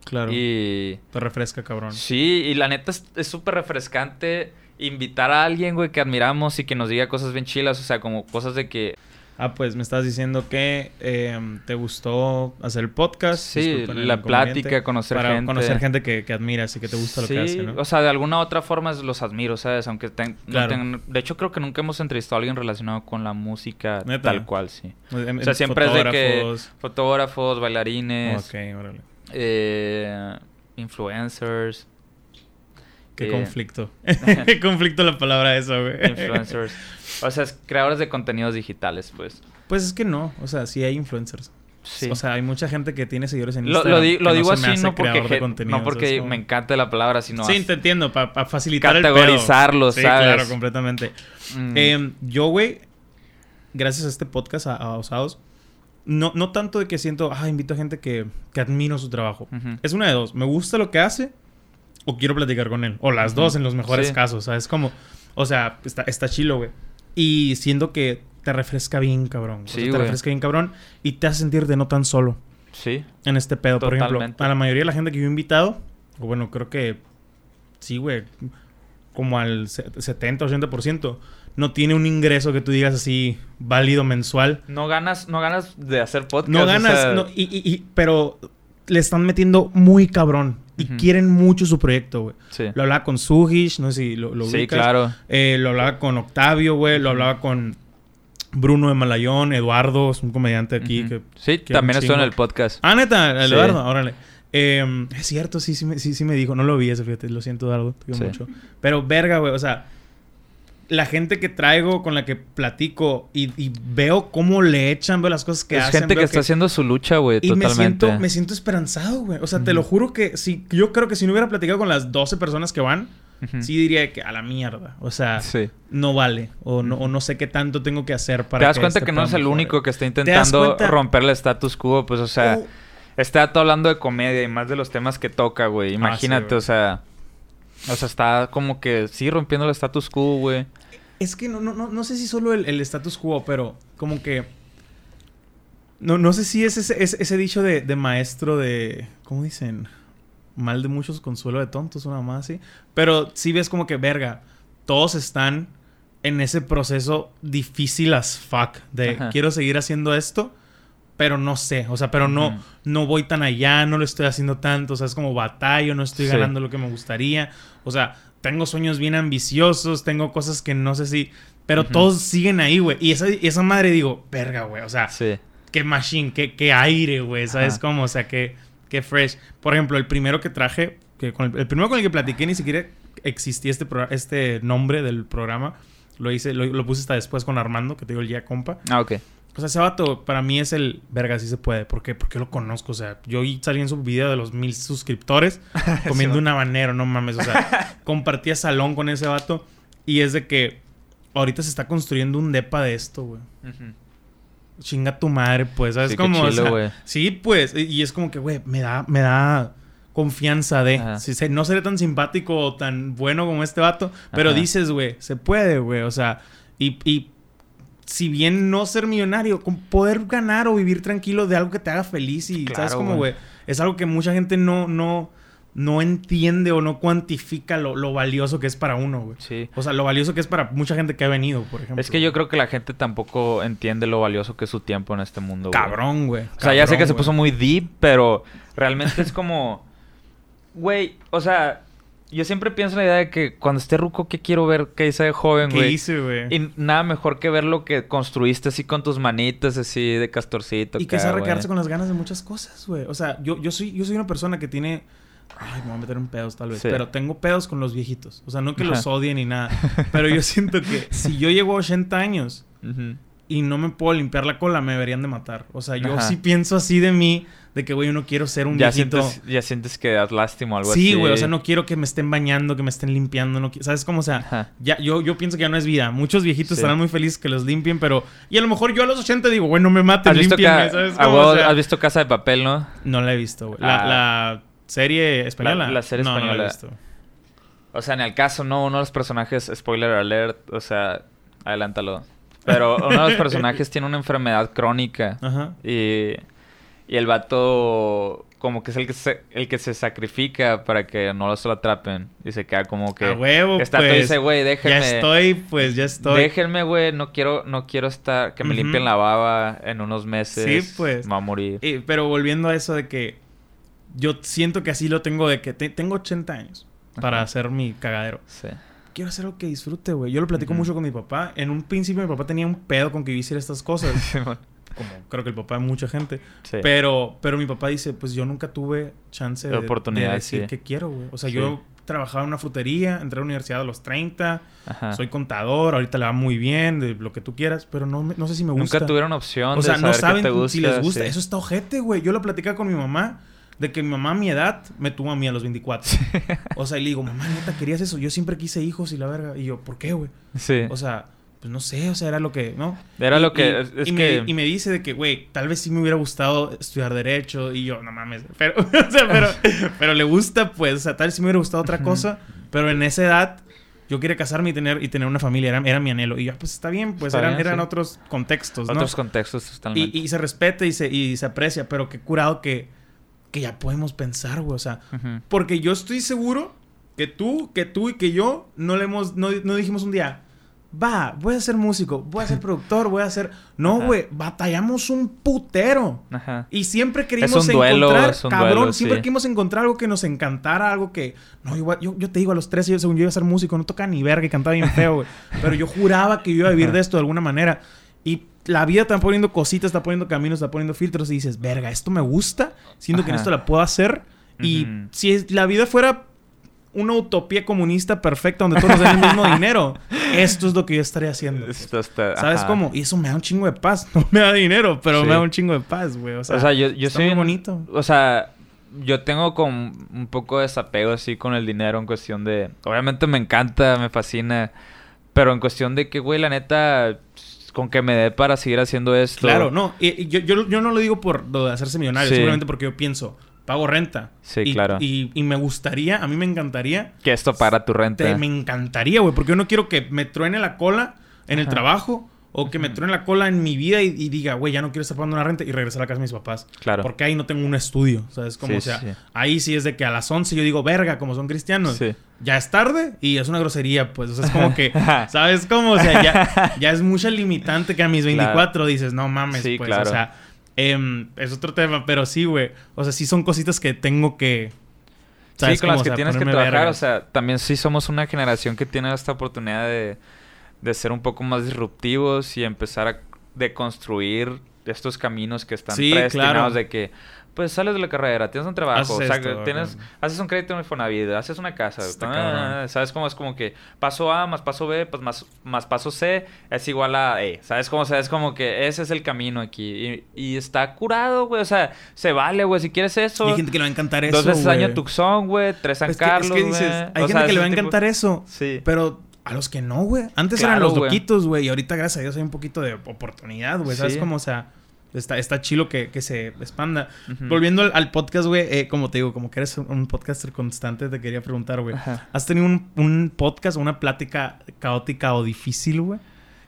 Claro. Y Te refresca, cabrón. Sí, y la neta es súper refrescante invitar a alguien, güey, que admiramos y que nos diga cosas bien chilas, o sea, como cosas de que... Ah, pues me estás diciendo que eh, te gustó hacer el podcast. Sí, la plática, conocer para gente. conocer gente que, que admiras y que te gusta lo que hace, ¿no? o sea, de alguna otra forma los admiro, ¿sabes? Aunque ten- no De hecho, creo que nunca hemos entrevistado a alguien relacionado con la música ¿Neta? tal cual, sí. O sea, siempre es de que fotógrafos. fotógrafos, bailarines, Ok, órale. eh, influencers, Qué conflicto. Qué conflicto la palabra esa, güey. influencers. o sea, es creadores de contenidos digitales, pues. Pues es que no. O sea, sí hay influencers. Sí. O sea, hay mucha gente que tiene seguidores en Instagram. lo di- lo digo así no porque, no porque me encante la palabra, sino Sí, te entiendo, para facilitar el pedo. Categorizarlo, Sí, ¿sabes? claro, completamente. Mm, Eh, yo, güey, gracias a este podcast, a, a Osados, no, no tanto de que siento, ah, invito a gente que, que admiro su trabajo. Es una de dos. Me gusta lo que hace o quiero platicar con él. O las dos en los mejores Sí. casos, ¿sabes? Como, o sea, está, está chilo, güey. Y siento que te refresca bien, cabrón. O sea, Sí, te refresca bien, cabrón. Y te hace sentirte no tan solo Sí. en este pedo. Por ejemplo, a la mayoría de la gente que yo he invitado, o bueno, creo que sí, güey, como al se- 70, 80%, no tiene un ingreso que tú digas así válido mensual. No ganas, no ganas de hacer podcast. No o ganas, sea, no, y, y- y- pero le están metiendo muy cabrón. Y quieren mucho su proyecto, güey. Sí, Lo hablaba con Sugish, no sé si lo, lo Sí, ubicas. claro. Eh, lo hablaba con Octavio, güey. Lo hablaba con Bruno de Malayón, Eduardo, es un comediante aquí que Sí, también estoy en el podcast. Ah, neta, el Sí. Eduardo, órale. Eh, es cierto, sí, sí me, sí, sí me dijo. No lo vi ese, fíjate. Lo siento, Eduardo. Te Sí. mucho. Pero, verga, güey. O sea, la gente que traigo, con la que platico y, y veo cómo le echan, veo las cosas que es hacen. gente que está haciendo su lucha, güey, Y me totalmente. siento, me siento esperanzado, güey. O sea, te lo juro que si... Yo creo que si no hubiera platicado con las 12 personas que van, sí diría que a la mierda. O sea, Sí. no vale. O no, o no sé qué tanto tengo que hacer para Te das cuenta este que no es el único que está intentando romper el status quo, pues, o sea, Oh, está todo hablando de comedia y más de los temas que toca, güey. Imagínate, Ah, güey. o sea, o sea, está como que sí rompiendo el status quo, güey. Es que no, no, no, no sé si solo el, el status quo, pero como que. No, no sé si es ese, ese, ese dicho de, de maestro de. ¿Cómo dicen? Mal de muchos, consuelo de tontos, una más así. Pero sí ves como que, verga, todos están en ese proceso difícil as fuck. De Ajá. quiero seguir haciendo esto, pero no sé. O sea, pero no, no voy tan allá, no lo estoy haciendo tanto. O sea, es como batallo, no estoy Sí. ganando lo que me gustaría. O sea, tengo sueños bien ambiciosos, tengo cosas que no sé si. Pero todos siguen ahí, güey. Y esa, y esa madre digo, verga, güey. O sea, Sí. qué machine, qué, qué aire, güey. ¿Sabes Ajá. cómo? O sea, qué, qué fresh. Por ejemplo, el primero que traje, que con el, el primero con el que platiqué ni siquiera existía este, progr- este nombre del programa. Lo hice, lo, lo puse hasta después con Armando, que te digo el ya compa. Ah, ok. O sea, ese vato para mí es el verga, sí se puede. ¿Por qué? Porque lo conozco. O sea, yo salí en su video de los mil suscriptores comiendo Sí, un habanero, no mames. O sea, compartía salón con ese vato. Y es de que ahorita se está construyendo un depa de esto, güey. Chinga tu madre, pues. ¿Sabes Sí, cómo? O sea, sí, pues. Y es como que, güey, me da, me da confianza de. Si se- no seré tan simpático o tan bueno como este vato. Pero Ajá. dices, güey, se puede, güey. O sea, y, y si bien no ser millonario, con poder ganar o vivir tranquilo de algo que te haga feliz y, ¿sabes Claro, cómo, güey. güey? Es algo que mucha gente no, no, no entiende o no cuantifica lo, lo valioso que es para uno, güey. Sí. O sea, lo valioso que es para mucha gente que ha venido, por ejemplo. Es que yo creo que la gente tampoco entiende lo valioso que es su tiempo en este mundo, güey. Cabrón, güey. O sea, ya sé que se puso muy deep, pero realmente es como... Güey, o sea, yo siempre pienso en la idea de que cuando esté ruco, ¿qué quiero ver? ¿Qué hice de joven, ¿Qué güey? hice, güey? Y nada mejor que ver lo que construiste así con tus manitas, así de castorcito. Y que se güey. con las ganas de muchas cosas, güey. O sea, yo, yo, soy, yo soy una persona que tiene... Ay, me voy a meter en pedos tal vez. Sí. Pero tengo pedos con los viejitos. O sea, no que Ajá. los odie ni nada. Pero yo siento que si yo llego a 80 años y no me puedo limpiar la cola, me deberían de matar. O sea, yo Ajá. sí pienso así de mí, de que, güey, yo no quiero ser un Ya viejito... sientes, ya sientes que das lástima o algo así. Sí, güey, o sea, no quiero que me estén bañando, que me estén limpiando, no ¿sabes cómo? O sea, Ajá. ya, yo, yo pienso que ya no es vida. Muchos viejitos Sí. estarán muy felices que los limpien, pero... Y a lo mejor yo a los 80 digo, güey, no me maten, ¿Has visto, límpienme, ca- ¿sabes cómo? huevo, O sea, ¿Has visto Casa de Papel, no? No la he visto, güey. La, Ah. la serie española. La- la serie no, No la española. he visto. O sea, en el caso, no, uno de los personajes, spoiler alert, o sea, adelántalo. Pero uno de los personajes tiene una enfermedad crónica. Ajá. Y, y el vato como que es el que se, el que se sacrifica para que no se lo atrapen. Y se queda como que... A huevo, Está todo pues. dice, güey, Ya déjenme... estoy, pues ya estoy. Déjenme, güey, no quiero, no quiero estar... Que me limpien la baba en unos meses. Sí, pues. Me va a morir. Eh, pero volviendo a eso de que yo siento que así lo tengo de que te- tengo 80 años para Ajá. hacer mi cagadero. Sí. Quiero hacer algo que disfrute, güey. Yo lo platico mucho con mi papá. En un principio mi papá tenía un pedo con que yo hiciera estas cosas. Como creo que el papá de mucha gente. Sí. Pero, pero mi papá dice, pues yo nunca tuve chance de, oportunidad, de decir sí. que quiero, güey. O sea, Sí. yo trabajaba en una frutería, entré a la universidad a los 30, Ajá. soy contador, ahorita le va muy bien, de lo que tú quieras, pero no, no sé si me gusta. Nunca tuvieron opción O sea, de no saben qué te gusta. si les gusta. Eso está ojete, güey. Yo lo platicaba con mi mamá. De que mi mamá a mi edad me tuvo a mí a los 24. O sea, y le digo, mamá, neta, querías eso. Yo siempre quise hijos y la verga. Y yo, ¿por qué, güey? Sí. O sea, pues no sé, o sea, era lo que, ¿no? Era Y- lo que... y- es- es y, que... me, y me dice de que, güey, tal vez sí me hubiera gustado estudiar Derecho. Y yo, no mames. Pero, o sea, pero, pero le gusta, pues, o sea, tal vez sí me hubiera gustado otra cosa. Pero en esa edad, yo quería casarme y tener, y tener una familia. Era, era mi anhelo. Y yo, pues está bien, pues Está eran, bien, eran sí. otros contextos, ¿no? Otros contextos totalmente. Y, y se respeta y se, y se aprecia, pero qué curado que, que ya podemos pensar, güey. O sea, porque yo estoy seguro que tú, que tú y que yo no le hemos, no, no dijimos un día, va, voy a ser músico, voy a ser productor, voy a ser. No, güey, batallamos un putero. Ajá. Y siempre queríamos un duelo, encontrar, es un cabrón, duelo, siempre sí. queríamos encontrar algo que nos encantara, algo que... No, yo, yo, yo te digo, a los 13, yo, según yo iba a ser músico, no tocaba ni verga y cantaba bien feo, güey. Pero yo juraba que yo iba a vivir de esto de alguna manera. Y la vida está poniendo cositas, está poniendo caminos, está poniendo filtros y dices, verga, esto me gusta, siento que en esto la puedo hacer. Y si la vida fuera una utopía comunista perfecta donde todos nos den el mismo dinero, esto es lo que yo estaría haciendo. Esto está- ¿Sabes ajá. cómo? Y eso me da un chingo de paz. No me da dinero, pero Sí. me da un chingo de paz, güey. O sea, O sea, yo, yo está soy... muy bonito. O sea, yo tengo como un poco de desapego así con el dinero en cuestión de... Obviamente me encanta, me fascina. Pero en cuestión de que, güey, la neta... Con que me dé para seguir haciendo esto. Claro, no. Y, y yo, yo, yo no lo digo por lo de hacerse millonario, Sí. simplemente porque yo pienso, pago renta. Sí, y, claro. Y, y me gustaría, a mí me encantaría, Que esto para tu renta. te- me encantaría, güey, porque yo no quiero que me truene la cola en el trabajo o que me truene la cola en mi vida y, y diga, güey, ya no quiero estar pagando una renta y regresar a la casa de mis papás. Claro. Porque ahí no tengo un estudio, ¿sabes? Como, Sí, o sea, sí, ahí sí es de que a las 11 yo digo, verga, como son cristianos. Sí. Ya es tarde y es una grosería, pues. O sea, es como que, ¿sabes cómo? O sea, ya, ya es mucha limitante que a mis 24 dices, no mames, Sí, pues. claro. O sea, em, es otro tema, pero sí, güey. O sea, sí son cositas que tengo que. Sí, con las O que sea, tienes que trabajar. vergas. O sea, también sí somos una generación que tiene esta oportunidad de, de ser un poco más disruptivos y empezar a deconstruir estos caminos que están Sí, predestinados claro. de que pues sales de la carrera, tienes un trabajo, Haces o sea, esto, tienes, haces un crédito en Infonavit, haces una casa, ah. ¿sabes cómo es como que paso A más paso B, pues más, más paso C es igual a E, ¿sabes cómo? O sea, es como que ese es el camino aquí y, y está curado, güey, o sea, se vale, güey, si quieres eso. Y hay gente que le va a encantar eso. Dos veces año Tucson, güey. Tres San Es que, Carlos, es que dices, güey. hay O gente sea, que le va a tipo- encantar eso. Sí. Pero a los que no, güey. Antes eran los güey. loquitos, güey. Y ahorita, gracias a Dios, hay un poquito de oportunidad, güey. ¿Sabes Sí. cómo? O sea, está, está chilo que, que se expanda. Volviendo al, al podcast, güey. eh, como te digo, como que eres un, podcaster constante, te quería preguntar, güey. ¿Has tenido un, un podcast o una plática caótica o difícil, güey?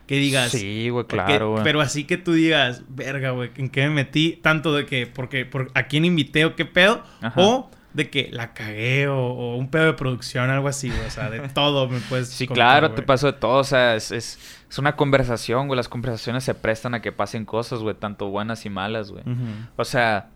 Que digas... Sí, güey, claro, güey. pero así que tú digas, verga, güey, ¿en qué me metí? Tanto de que, porque, por, ¿a quién invité o qué pedo? Ajá. O de que la cagué o, o un pedo de producción, algo así, güey. O sea, de todo me puedes Sí, contar, claro, te pasó de todo. O sea, es, es, es una conversación, güey. Las conversaciones se prestan a que pasen cosas, güey, tanto buenas y malas, güey. O sea,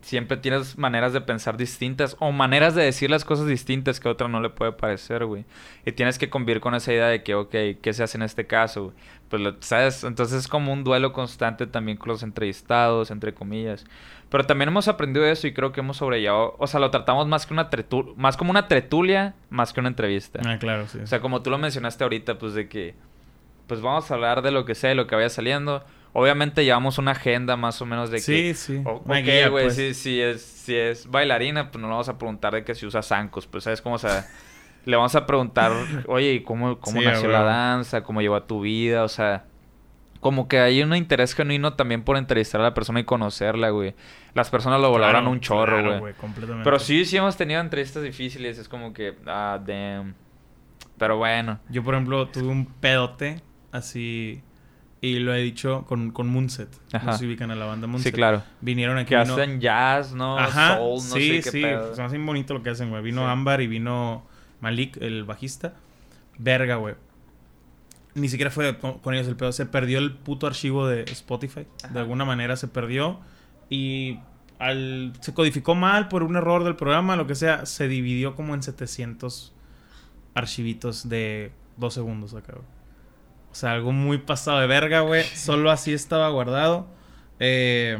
siempre tienes maneras de pensar distintas o maneras de decir las cosas distintas que a otra no le puede parecer, güey. Y tienes que convivir con esa idea de que, ok, ¿qué se hace en este caso? güey? Pues, lo- ¿sabes? Entonces es como un duelo constante también con los entrevistados, entre comillas. Pero también hemos aprendido eso y creo que hemos sobrellevado, o sea, lo tratamos más que una más como una tretulia, más que una entrevista. Ah, claro, sí. O sea, como tú lo mencionaste ahorita, pues de que, pues vamos a hablar de lo que sea, de lo que vaya saliendo. Obviamente llevamos una agenda más o menos de que... sí, sí. Ok, güey, pues. si, si es, si es bailarina, pues no le vamos a preguntar de que si usa zancos, pues sabes cómo, o sea, le vamos a preguntar, oye, ¿y cómo, cómo Sí, nació a la danza? ¿Cómo lleva tu vida? O sea, como que hay un interés genuino también por entrevistar a la persona y conocerla, güey. Las personas lo Claro, un chorro, claro, güey. completamente. Pero sí, sí hemos tenido entrevistas difíciles, es como que, ah, damn. Pero bueno. Yo, por ejemplo, tuve un pedote así... Y lo he dicho con, con Moonset. Ajá. No si ubican a la banda Moonset. Sí, claro. Vinieron aquí. Que vino- hacen jazz, ¿no? Ajá, Soul, no sí, sé qué sí. pedo. Se me hace bonito lo que hacen, güey. Vino Sí. Ámbar y vino Malik, el bajista. Verga, güey. Ni siquiera fue con, con ellos el pedo. Se perdió el puto archivo de Spotify. De alguna manera se perdió. Y al, se codificó mal por un error del programa, lo que sea. Se dividió como en 700 archivitos de dos segundos acá, güey. O sea, algo muy pasado de verga, güey. Solo así estaba guardado. Eh,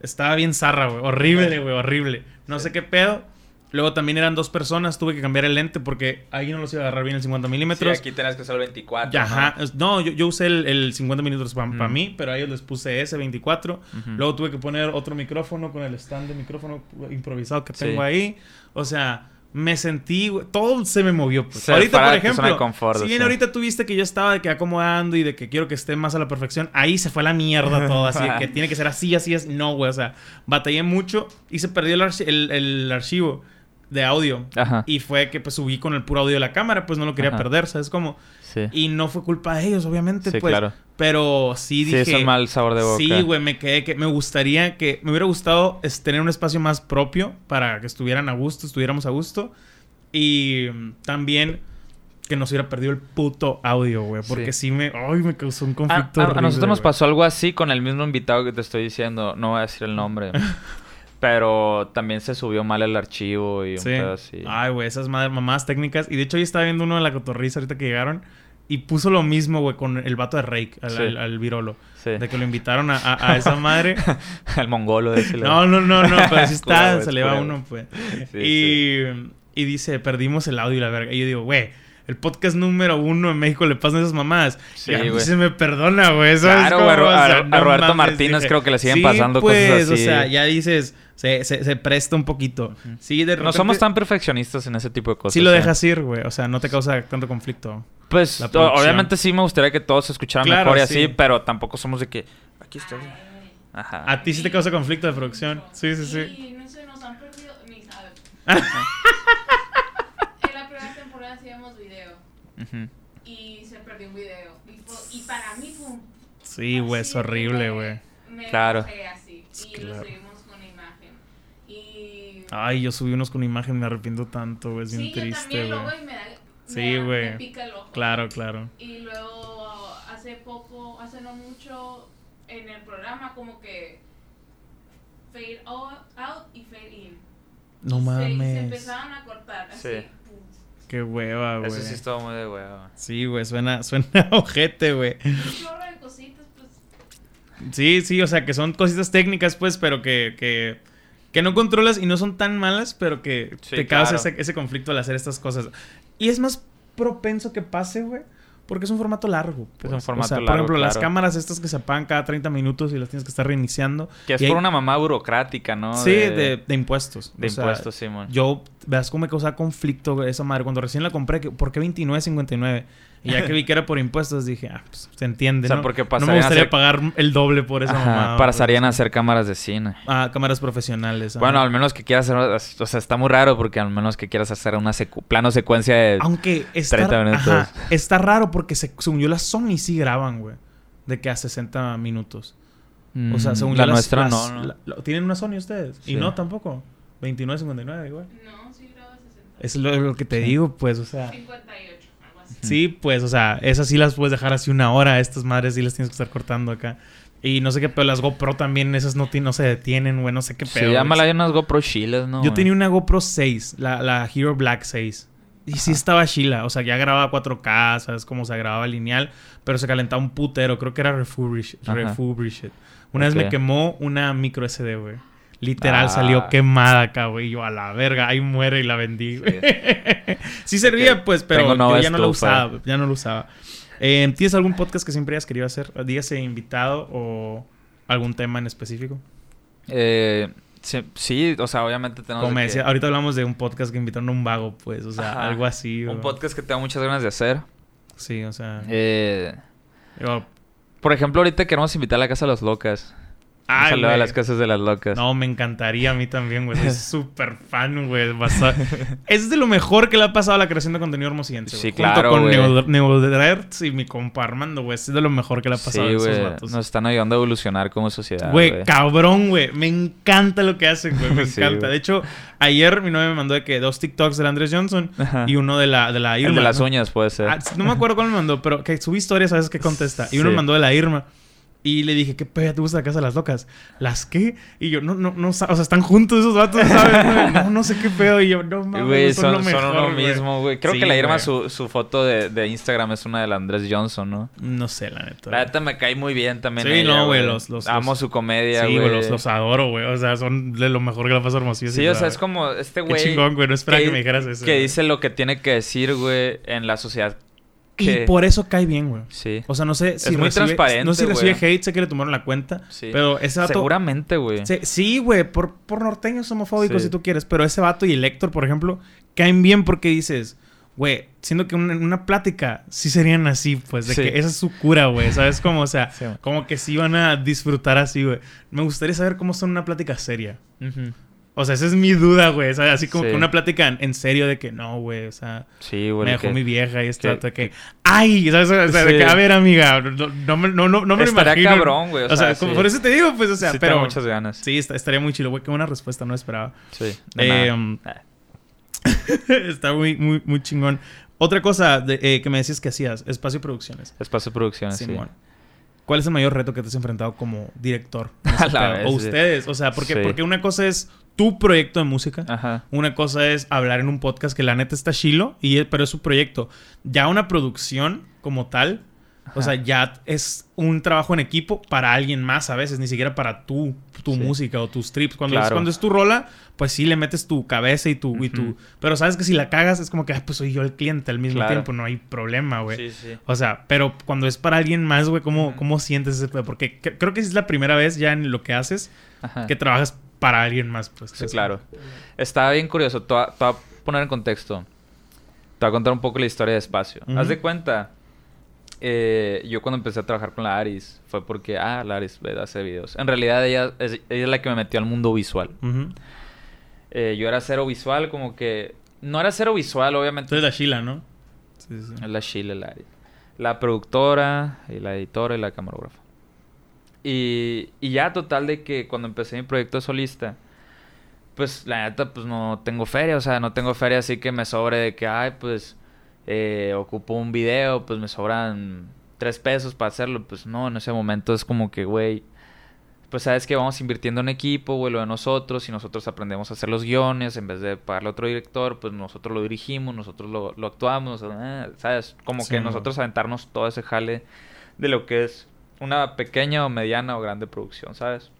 estaba bien zarra, güey. Horrible, güey, horrible. No sé qué pedo. Luego también eran dos personas, tuve que cambiar el lente porque ahí no los iba a agarrar bien el 50 Sí, milímetros. aquí tenés que usar el 24. Ya, ¿no? ajá. No, yo, yo usé el, el 50 milímetros para Mm. mí, pero a ellos les puse ese 24. Ujú. Luego tuve que poner otro micrófono con el stand de micrófono improvisado que Sí. tengo ahí. O sea, me sentí, todo se me movió. Pues. Se ahorita, por ejemplo, confort, si bien sí. ahorita tuviste que yo estaba de que acomodando y de que quiero que esté más a la perfección, ahí se fue a la mierda todo, así que tiene que ser así, así es. No, güey, o sea, batallé mucho y se perdió el, archi- el- el archivo de audio. Ajá. Y fue que pues subí con el puro audio de la cámara, pues no lo quería Ajá. perder, ¿sabes cómo? Sí. Y no fue culpa de ellos, obviamente, Sí, pues. claro. Pero sí Sí, dije... es un mal sabor de boca. Sí, güey, me quedé que me gustaría que me hubiera gustado es, tener un espacio más propio para que estuvieran a gusto, estuviéramos a gusto y también que nos hubiera perdido el puto audio, güey, porque sí, me ay, me causó un A, conflicto a- a horrible, nosotros nos pasó algo así con el mismo invitado que te estoy diciendo. No voy a decir el nombre. pero también se subió mal el archivo y un Sí. pedo así. Ay, güey, esas madres mamás técnicas y de hecho yo estaba viendo uno de la cotorriza ahorita que llegaron y puso lo mismo, güey, con el vato de Rake, al, Sí. al- al virolo. Sí. De que lo invitaron a, a- a esa madre. el mongolo de ese. No, no, no, no, pero sí está, se le va uno, pues. Y, y dice, perdimos el audio y la verga. Y yo digo, güey, el podcast número uno en México le pasan esas mamadas. Sí, y a mí se me perdona, güey. ¿sabes Claro, güey, O a- Roberto Martínez dije, creo que le siguen sí, pasando cosas pues, o así. sea, ya dices, se, se, se presta un poquito. Sí, de repente... No somos tan perfeccionistas en ese tipo de cosas. Sí lo dejas ir, güey. O sea, no te causa tanto conflicto. Pues o- obviamente sí me gustaría que todos se escucharan Claro, mejor y sí. así, pero tampoco somos de que aquí está. Ay, Ajá. A ti sí te causa conflicto de producción. Sí, sí, sí. Y no sé, nos han perdido, ni sabes. video y se perdió un video. Y, fue- y para mí fue un... Sí, güey, es horrible, güey. Claro. así. Y lo Claro. subimos con imagen. Y... Ay, yo subí unos con imagen, me arrepiento tanto, güey. Es bien yo triste, güey. luego y me da... me Sí, güey. Me pica el ojo. Claro, claro. Y luego hace poco, hace no mucho, en el programa como que fade out, y fade in. No Y se- y Se, mames. empezaban a cortar así. Sí. Qué hueva, güey. Eso sí estuvo muy de hueva. Sí, güey, suena, suena ojete, güey. Un chorro de cositas, pues. Sí, sí, o sea, que son cositas técnicas, pues, pero que, que, que no controlas y no son tan malas, pero que Sí, te causa claro. ese, ese conflicto al hacer estas cosas. Y es más propenso que pase, güey, porque es un formato largo. pues. un formato o sea, Por largo, ejemplo, las cámaras estas que se apagan cada 30 minutos y las tienes que estar reiniciando. Que es por hay- una mamá burocrática, ¿no? Sí, de, de impuestos. de O impuestos, Simón. Yo, veas cómo me causaba conflicto esa madre. Cuando recién la compré, ¿por qué 29.59? Y ya que vi que era por impuestos, dije, ah, pues se entiende, O sea, ¿no? porque no me pasarían a gustaría pagar el doble por esa Ajá, mamada. pasarían a hacer cámaras de cine. Ah, cámaras profesionales. Bueno, al menos que quieras hacer... O sea, está muy raro porque al menos que quieras hacer una secu- plano secuencia de... Aunque está, 30 minutos. ajá, está raro porque se, según yo las Sony sí graban, güey. De que a 60 minutos. O sea, Mm, según La yo las- nuestra las- no, ¿no? la- ¿Tienen una Sony ustedes? Sí. Y no tampoco. 29.59 igual. No, sí graba 60. Es lo, lo que te digo, pues, o sea... 58, algo así. Sí, pues, o sea, esas sí las puedes dejar así una hora. Estas madres sí las tienes que estar cortando acá. Y no sé qué, pero las GoPro también, esas no, ti- no se detienen, güey. No sé qué Sí, pedo. llámala güey. hay unas GoPro chilas, ¿no? Yo tenía una GoPro 6, la, la Hero Black 6. Y sí estaba chila. O sea, ya grababa 4K, ¿sabes? Como se grababa lineal. Pero se calentaba un putero. Creo que era refurbished. Refurbished. Una vez me quemó una micro SD, güey. Literal Ah. salió quemada acá, güey. Y Yo a la verga, ahí muere y la vendí. Sí, Sí. servía, pues, pero yo ya no lo usaba. Ya no lo usaba. Eh, ¿Tienes algún podcast que siempre hayas querido hacer? Dígase invitado o algún tema en específico. Eh, sí, sí, o sea, obviamente tenemos... Como que- decía, ahorita hablamos de un podcast que invitaron a un vago, pues, o sea, Ajá. algo así. Un podcast que tengo muchas ganas de hacer. Sí, o sea. Eh, yo- por ejemplo, ahorita queremos invitar a la Casa de las Locas. Ay, saludo a las Casas de las Locas. No, me encantaría a mí también, güey. Soy súper fan, güey. Es de lo mejor que le ha pasado a la creación de contenido hermosillense, Sí, güey. claro, Junto con. Neo- Neodrerts y mi compa Armando, güey. Es de lo mejor que le ha Sí, pasado a esos vatos. Nos están ayudando a evolucionar como sociedad. Güey, cabrón, güey. Me encanta lo que hacen, güey. Me Sí, encanta. De hecho, ayer mi novia me mandó de que dos TikToks de Andrés Johnson Ajá. y uno de la, de la El Irma. de las ¿no? uñas puede ser. Ah, no me acuerdo cuál me mandó, pero que subí historias, ¿sabes qué contesta? Y uno Sí. me mandó de la Irma. Y le dije, ¿qué pedo te gusta la casa de las locas? ¿Las qué? Y yo, no, no, no, o sea, están juntos esos vatos, ¿sabes? No, no sé qué pedo. Y yo, no mames, Güey, son, son, lo son mejor, uno güey. mismo, güey. Creo Sí, que la Irma, güey. su, su foto de, de Instagram es una de la Andrés Johnson, ¿no? No sé, la neta. La neta me cae muy bien también. Sí, ella, no, güey, los- los- Amo los- su comedia, sí, güey. güey, los, los adoro, güey. O sea, son de lo mejor que la paso hermosillo. Sí, o sea, es como este Qué güey. chingón, güey. No esperaba que, que- me dijeras eso. Que güey. dice lo que tiene que decir, güey, en la sociedad. Y por eso cae bien, güey. Sí. O sea, no sé si Es muy recibe... transparente, No sé si recibe güey. hate, sé que le tomaron la cuenta. Sí. Pero ese vato... Seguramente, güey. Se- Sí, güey, por, por norteños homofóbicos Sí. si tú quieres. Pero ese vato y el Héctor, por ejemplo, caen bien porque dices, güey, siendo que una- en una plática sí serían así, pues, de Sí. que esa es su cura, güey. ¿Sabes cómo? O sea, Sí. como que sí van a disfrutar así, güey. Me gustaría saber cómo son una plática seria. Ujú. O sea, esa es mi duda, güey. O sea, así como Sí. que una plática en, serio de que no, güey. O sea, Sí, güey. me dejó que- mi vieja y este que- que, ¡ay! ¿Sabes? O sea, de que, a ver, amiga, no, no, me- no, no, no me lo Estaría imagino. cabrón, güey, o O, sea, sea, como por eso te digo, pues, o sea, pero. tengo muchas ganas. Sí, está- estaría muy chido, güey. Qué buena respuesta, no esperaba. Sí. de Eh, um, Ah. está muy, muy, muy chingón. Otra cosa de- eh, que me decías que hacías, espacio producciones. Espacio Producciones, sí. ¿Cuál es el mayor reto que te has enfrentado como director? pedo? vez, o ustedes, o sea, porque, Sí. porque una cosa es tu proyecto de música. Ajá. Una cosa es hablar en un podcast que la neta está chilo, y, pero es su proyecto. Ya una producción como tal, o sea, ya es un trabajo en equipo para alguien más a veces, ni siquiera para tu Sí. música o tus trips. Cuando, es, Claro. cuando es tu rola, pues sí le metes tu cabeza y tu, y tu... Pero sabes que si la cagas es como que, ah, pues soy yo el cliente al mismo Claro. tiempo, no hay problema, güey. Sí, sí. O sea, pero cuando es para alguien más, güey, ¿cómo. ¿cómo sientes ese? Porque cre- creo que es la primera vez ya en lo que haces Ajá. que trabajas para alguien más, pues. Sí, claro. Está bien curioso. Te voy a, poner en contexto. Te voy a contar un poco la historia de Espacio. Haz de cuenta. eh, yo cuando empecé a trabajar con la Aris fue porque, ah, la Aris hace videos. En realidad ella es, ella es la que me metió al mundo visual. Eh, yo era cero visual, como que... No era cero visual, obviamente. Entonces la Sheila, ¿no? Sí, sí. Es la Chile, la Aris. La productora, y la editora y la camarógrafa. Y, y ya total de que cuando empecé mi proyecto solista, pues la neta, pues no tengo feria, o sea, no tengo feria así que me sobre de que, ay, pues eh, ocupo un video, pues me sobran tres pesos para hacerlo. Pues no, en ese momento es como que, güey, pues sabes que vamos invirtiendo en equipo, güey, lo de nosotros, y nosotros aprendemos a hacer los guiones, en vez de pagarle a otro director, pues nosotros lo dirigimos, nosotros lo, lo actuamos, eh, ¿sabes? Como Sí, que nosotros aventarnos todo ese jale de lo que es una pequeña o mediana o grande producción, ¿sabes?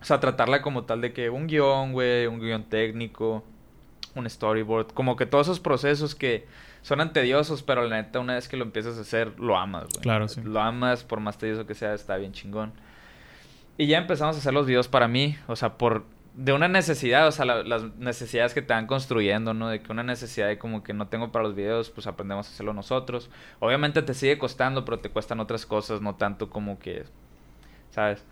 O sea, tratarla como tal de que un guion, güey, un guion técnico, un storyboard, como que todos esos procesos que suenan tediosos, pero la neta, una vez que lo empiezas a hacer, lo amas, güey. Claro, sí. Lo amas, por más tedioso que sea, está bien chingón. Y ya empezamos a hacer los videos para mí, o sea, por de una necesidad, o sea, la- las necesidades que te van construyendo, ¿no? De que una necesidad de como que no tengo para los videos, pues aprendemos a hacerlo nosotros. Obviamente te sigue costando, pero te cuestan otras cosas, no tanto como que, ¿sabes?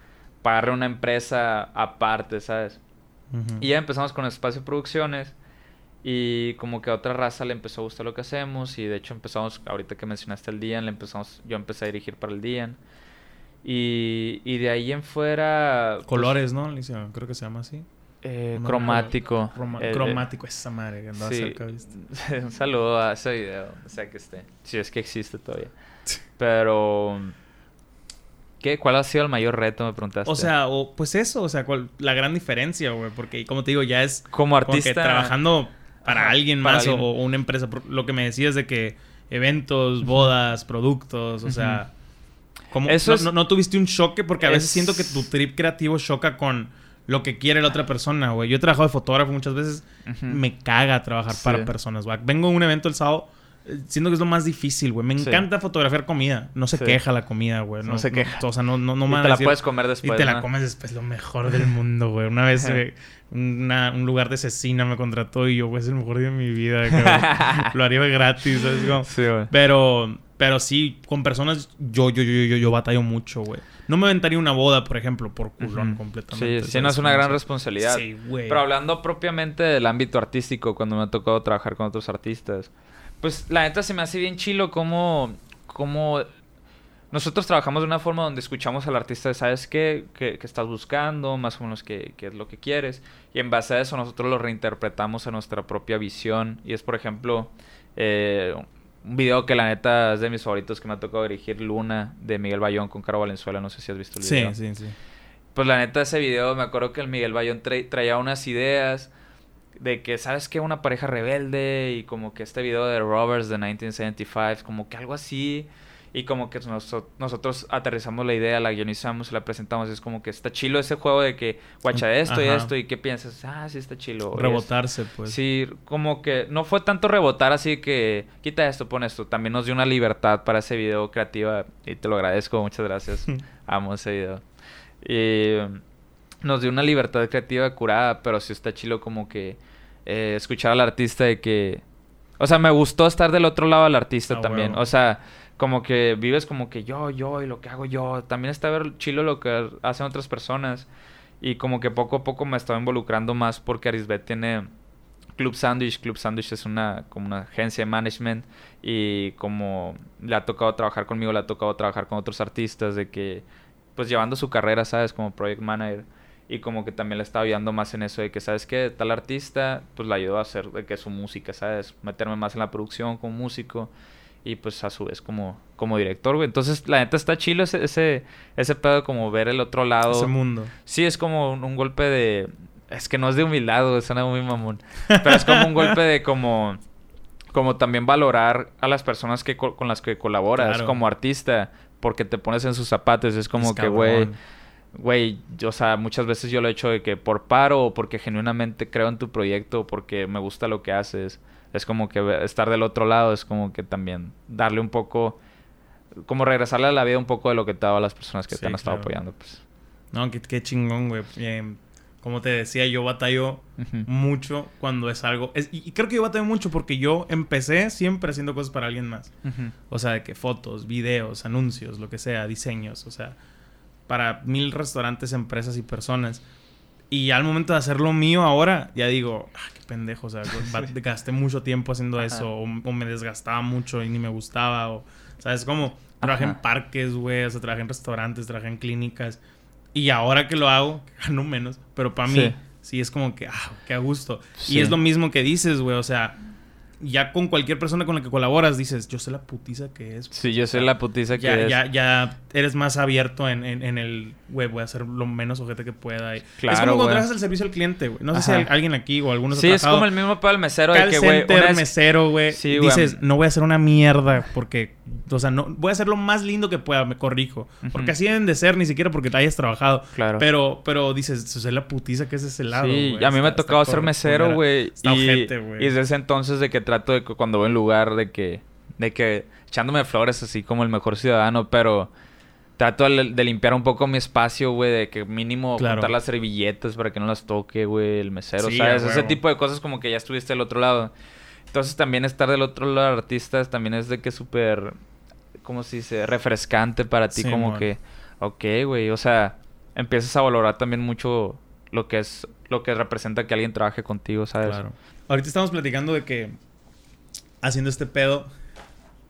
Pagarle una empresa aparte, ¿sabes? Y ya empezamos con Espacio Producciones. Y como que a otra raza le empezó a gustar lo que hacemos. Y de hecho empezamos, ahorita que mencionaste el Dian, le empezamos, yo empecé a dirigir para el Dian. Y, y de ahí en fuera... pues, Colores, ¿no? Alicia? Creo que se llama así. Eh, cromático. Eh, cromático, esa madre que andaba sí. cerca, ¿viste? Un saludo a ese video, o sea que esté. Si es que existe todavía. Pero... ¿Qué? ¿Cuál ha sido el mayor reto? Me preguntaste. O sea, o, pues eso, o sea, cuál- la gran diferencia, güey. Porque, como te digo, ya es como como que artista... trabajando para Ajá, alguien para más o- alguien. O, una empresa. Lo que me decías de que eventos, bodas, productos, o sea... ¿cómo- Eso no, es- no- no tuviste un choque? Porque a veces Es- siento que tu trip creativo choca con lo que quiere la otra persona, güey. Yo he trabajado de fotógrafo muchas veces. Me caga trabajar Sí. para personas, güey. Vengo a un evento el sábado... eh, Siento que es lo más difícil, güey. Me Sí. encanta fotografiar comida. No se Sí. queja la comida, güey. No se queja. o sea, no, no, no Y me te la decir- puedes comer después, y te la comes después, lo mejor del mundo, güey. Una vez eh, una- un lugar de cecina me contrató y yo, güey, es el mejor día de mi vida. lo haría gratis, ¿sabes? Como- Sí, güey. Pero, pero sí, con personas yo, yo, yo, yo, yo, batallo mucho, güey. No me aventaría una boda, por ejemplo, por culón completamente. Sí, sí, no es una gran responsabilidad. Sí, güey. Pero hablando propiamente del ámbito artístico, cuando me ha tocado trabajar con otros artistas, pues la neta se me hace bien chilo como, como nosotros trabajamos de una forma donde escuchamos al artista, ¿sabes qué? ¿Qué, qué estás buscando? Más o menos qué, qué es lo que quieres. Y en base a eso nosotros lo reinterpretamos a nuestra propia visión. Y es, por ejemplo, eh, un video que la neta es de mis favoritos que me ha tocado dirigir, Luna, de Miguel Bayón con Caro Valenzuela. No sé si has visto el video. Sí, sí, sí. Pues la neta, ese video, me acuerdo que el Miguel Bayón tra- traía unas ideas de que, ¿sabes qué? Una pareja rebelde y como que este video de Roberts de 1975, como que algo así. Y como que noso- nosotros aterrizamos la idea, la guionizamos la presentamos. Es como que está chilo ese juego de que, guacha esto y esto. ¿Y qué piensas? Ah, sí está chilo. Rebotarse, pues. Sí, como que no fue tanto rebotar así que quita esto, pon esto. También nos dio una libertad para ese video creativa y te lo agradezco, muchas gracias. Amo ese video. Y nos dio una libertad creativa curada, pero sí está chilo como que eh, escuchar al artista de que... O sea, me gustó estar del otro lado del artista Ah, también. O sea, como que vives como que yo, yo y lo que hago yo. También está ver chilo lo que hacen otras personas. Y como que poco a poco me estaba involucrando más porque Arisbet tiene Club Sandwich. Club Sandwich es una como una agencia de management y como le ha tocado trabajar conmigo, le ha tocado trabajar con otros artistas de que pues llevando su carrera, ¿sabes? Como project manager y como que también le estaba ayudando más en eso de que, ¿sabes qué? Tal artista, pues le ayudó a hacer de que su música, ¿sabes? Meterme más en la producción como músico y pues a su vez como, como director, güey. Entonces, la neta está chilo ese, ese, ese pedo de como ver el otro lado. Ese mundo. Sí, es como un, un golpe de... Es que no es de humildad, güey, suena muy mamón. Pero es como un golpe de como... Como también valorar a las personas que co- con las que colaboras Claro. como artista. Porque te pones en sus zapatos. Es como Es que, güey... Güey, o sea, muchas veces yo lo he hecho de que por paro o porque genuinamente creo en tu proyecto porque me gusta lo que haces. Es como que estar del otro lado es como que también darle un poco... Como regresarle a la vida un poco de lo que te daba a las personas que Sí, te han estado claro. apoyando, pues. No, qué, qué chingón, güey. Eh, como te decía, yo batallo mucho cuando es algo. es- y, y creo que yo batallo mucho porque yo empecé siempre haciendo cosas para alguien más. O sea, de que fotos, videos, anuncios, lo que sea, diseños, o sea, para mil restaurantes, empresas y personas. Y al momento de hacerlo mío ahora, ya digo, ah, qué pendejo, o sea, gasté mucho tiempo haciendo Ajá. eso, o, o me desgastaba mucho y ni me gustaba, o, ¿sabes? Como, trabajé en parques, güey, o sea, trabajé en restaurantes, trabajé en clínicas. Y ahora que lo hago, gano menos, pero para mí, Sí. sí es como que, ah, qué a gusto. Sí. Y es lo mismo que dices, güey, o sea, ya con cualquier persona con la que colaboras, dices, yo sé la putiza que es. Sí, yo soy la putiza que Ya, es. ya, ya eres más abierto en, en, en el, güey, voy a hacer lo menos ojete que pueda. Y- es como cuando trabajas el servicio al cliente, güey. No sé si alguien aquí o algunos Sí, es como el mismo para el mesero de Call que, güey, vez- mesero, güey. Sí, dices, no voy a hacer una mierda porque, o sea, no, voy a hacer lo más lindo que pueda, me corrijo. Porque así deben de ser, ni siquiera porque te hayas trabajado. Claro. Pero, pero dices, eso es la putiza que es ese lado, Sí, a mí me ha tocado ser mesero, güey. Y, ojete, y desde ese entonces de que trato de que cuando voy a un lugar de que... De que echándome flores así como el mejor ciudadano, pero... Trato de, limpiar un poco mi espacio, güey, de que mínimo Claro. las servilletas para que no las toque, güey, el mesero, Sí, ¿sabes? Ese tipo de cosas como que ya estuviste del otro lado. Entonces también estar del otro lado de artistas también es de que súper, ¿cómo se dice? Refrescante para ti, Sí, como que, ok, güey, o sea, empiezas a valorar también mucho lo que es, lo que representa que alguien trabaje contigo, ¿sabes? Claro. Ahorita estamos platicando de que haciendo este pedo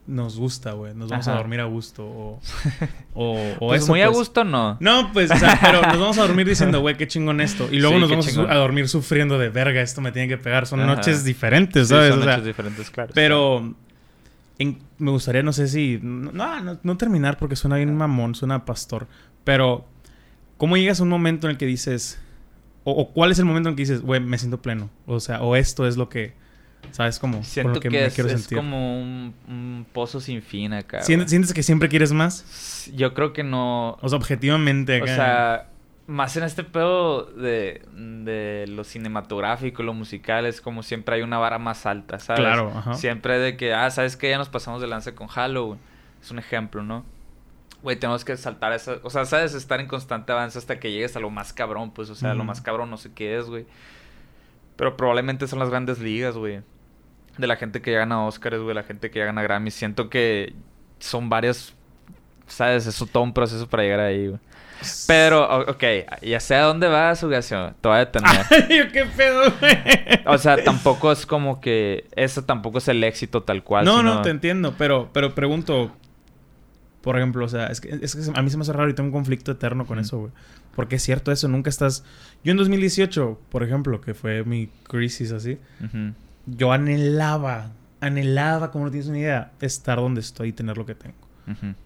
nos gusta, güey. Nos vamos a dormir a gusto. O, o, o Pues eso, muy a pues. gusto no. No, pues, o sea, pero nos vamos a dormir diciendo, güey, qué chingón esto. Y luego Sí, nos vamos a, su- chingón. a dormir sufriendo de verga, esto me tiene que pegar. Son Ajá. noches diferentes, Sí, ¿sabes? son O sea, hechos diferentes, claro. pero en- me gustaría, no sé si. No, no, no terminar porque suena bien mamón, suena a pastor. Pero, ¿cómo llegas a un momento en el que dices. O, o cuál es el momento en que dices, güey, me siento pleno? O sea, o esto es lo que. ¿Sabes cómo? Siento lo que, que, me es, quiero es sentir. como un, un pozo sin fin acá. ¿Sientes, que siempre quieres más? Yo creo que no. O sea, objetivamente O acá. sea, más en este pedo de, de lo cinematográfico, lo musical, es como siempre hay una vara más alta, ¿sabes? Claro, ajá. Siempre de que, ah, ¿sabes qué? Ya nos pasamos de lanza con Halloween. Es un ejemplo, ¿no? Güey, tenemos que saltar esa... O sea, ¿sabes? Estar en constante avance hasta que llegues a lo más cabrón, pues. O sea, lo Ujú. más cabrón no sé qué es, güey. Pero probablemente son las grandes ligas, güey. De la gente que ya gana Oscars, güey. La gente que ya gana Grammy. Siento que son varias... ¿Sabes? Es todo un proceso para llegar ahí, güey. Pero, ok, ya sé a dónde va su gación. Te voy a detener. Yo, ¿Qué pedo, güey? O sea, tampoco es como que... Eso tampoco es el éxito tal cual. No, sino- no, te entiendo, pero, pero pregunto, por ejemplo, o sea, es que, es que a mí se me hace raro y tengo un conflicto eterno con eso, güey. Porque es cierto eso, nunca estás... Yo en 2018, por ejemplo, que fue mi crisis así. Yo anhelaba anhelaba, como no tienes una idea, estar donde estoy y tener lo que tengo.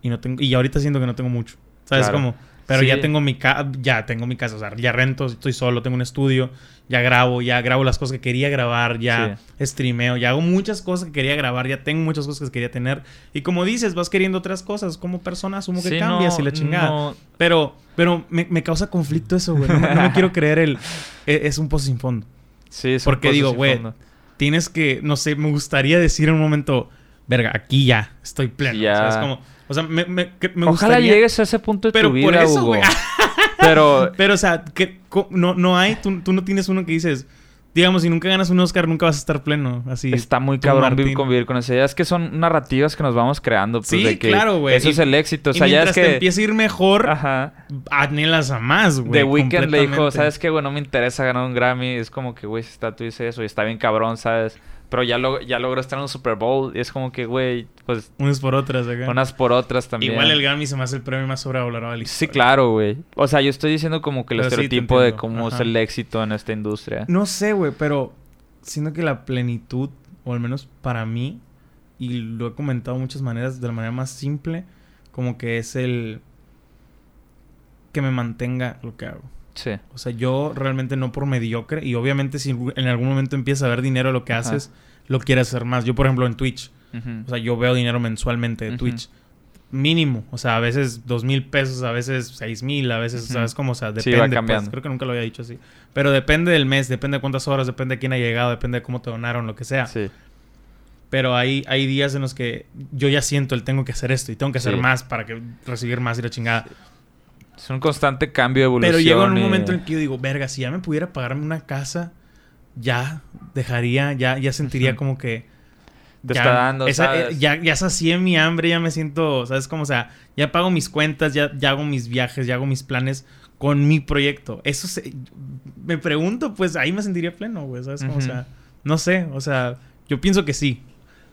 Y no tengo y ahorita siento que no tengo mucho. ¿Sabes Claro. cómo? Pero Sí. ya tengo mi casa, ya tengo mi casa, o sea, ya rento, estoy solo, tengo un estudio, ya grabo, ya grabo las cosas que quería grabar, ya streameo, ya hago muchas cosas que quería grabar, ya tengo muchas cosas que quería tener. Y como dices, vas queriendo otras cosas, como persona asumo que Sí, cambias no, y la chingada. no- Pero, pero me, me causa conflicto eso, güey. No, me- no me quiero creer el... e- Es un pozo sin fondo. sí, son Porque cosas digo, sin güey, fondo. Tienes que, no sé, me gustaría decir en un momento, verga, aquí ya, estoy pleno. Ya. ¿sabes? Como, o sea, me, me, me Ojalá gustaría... llegues a ese punto de Pero tu vida, por eso, Hugo. güey. Pero Pero, o sea, que, no, no hay, tú, tú no tienes uno que dices, digamos, si nunca ganas un Oscar, nunca vas a estar pleno. Así. está muy cabrón vivir, convivir con eso. Ya es que son narrativas que nos vamos creando. Pues, Sí, de que claro, güey. Eso Y- es el éxito. O Y sea, ya mientras es te que... empieza a ir mejor, Ajá. anhelas a más, güey. The Weeknd le dijo. ¿sabes qué, güey? No me interesa ganar un Grammy. Es como que, güey, si está tú dices eso y está bien cabrón, ¿sabes? Pero ya, lo, ya logró estar en un Super Bowl y es como que, güey, pues Unas por otras acá. unas por otras también. Igual el Grammy se me hace el premio más sobrevalorado de la Sí, historia. claro, güey. O sea, yo estoy diciendo como que el Pero sí, te estereotipo de cómo es el éxito en esta industria. No sé, güey, pero siento que la plenitud, o al menos para mí, y lo he comentado de muchas maneras, de la manera más simple, como que es el que me mantenga lo que hago. Sí. O sea, yo realmente no por mediocre, y obviamente si en algún momento empiezas a ver dinero lo que Ajá. haces, lo quieres hacer más. Yo, por ejemplo, en Twitch, o sea, yo veo dinero mensualmente de. Twitch. Mínimo, o sea, a veces dos mil pesos, a veces seis mil, a veces, Ujú. ¿sabes cómo? O sea, Sí, depende. va pues. creo que nunca lo había dicho así. Pero depende del mes, depende de cuántas horas, depende de quién ha llegado, depende de cómo te donaron, lo que sea. Sí. Pero hay, hay días en los que yo ya siento el tengo que hacer esto y tengo que hacer Sí. más para que recibir más y la chingada. Es un constante cambio de evolución. Pero llega un y- momento en que yo digo, verga, si ya me pudiera pagarme una casa, ya dejaría, ya, ya sentiría como que. Te ya, está dando, esa- ¿sabes? eh, ya, ya sacié mi hambre, ya me siento, ¿sabes cómo? O sea, ya pago mis cuentas, ya, ya hago mis viajes, ya hago mis planes con mi proyecto. Eso se, me pregunto, pues ahí me sentiría pleno, güey, ¿sabes cómo? O sea, no sé, o sea, yo pienso que sí.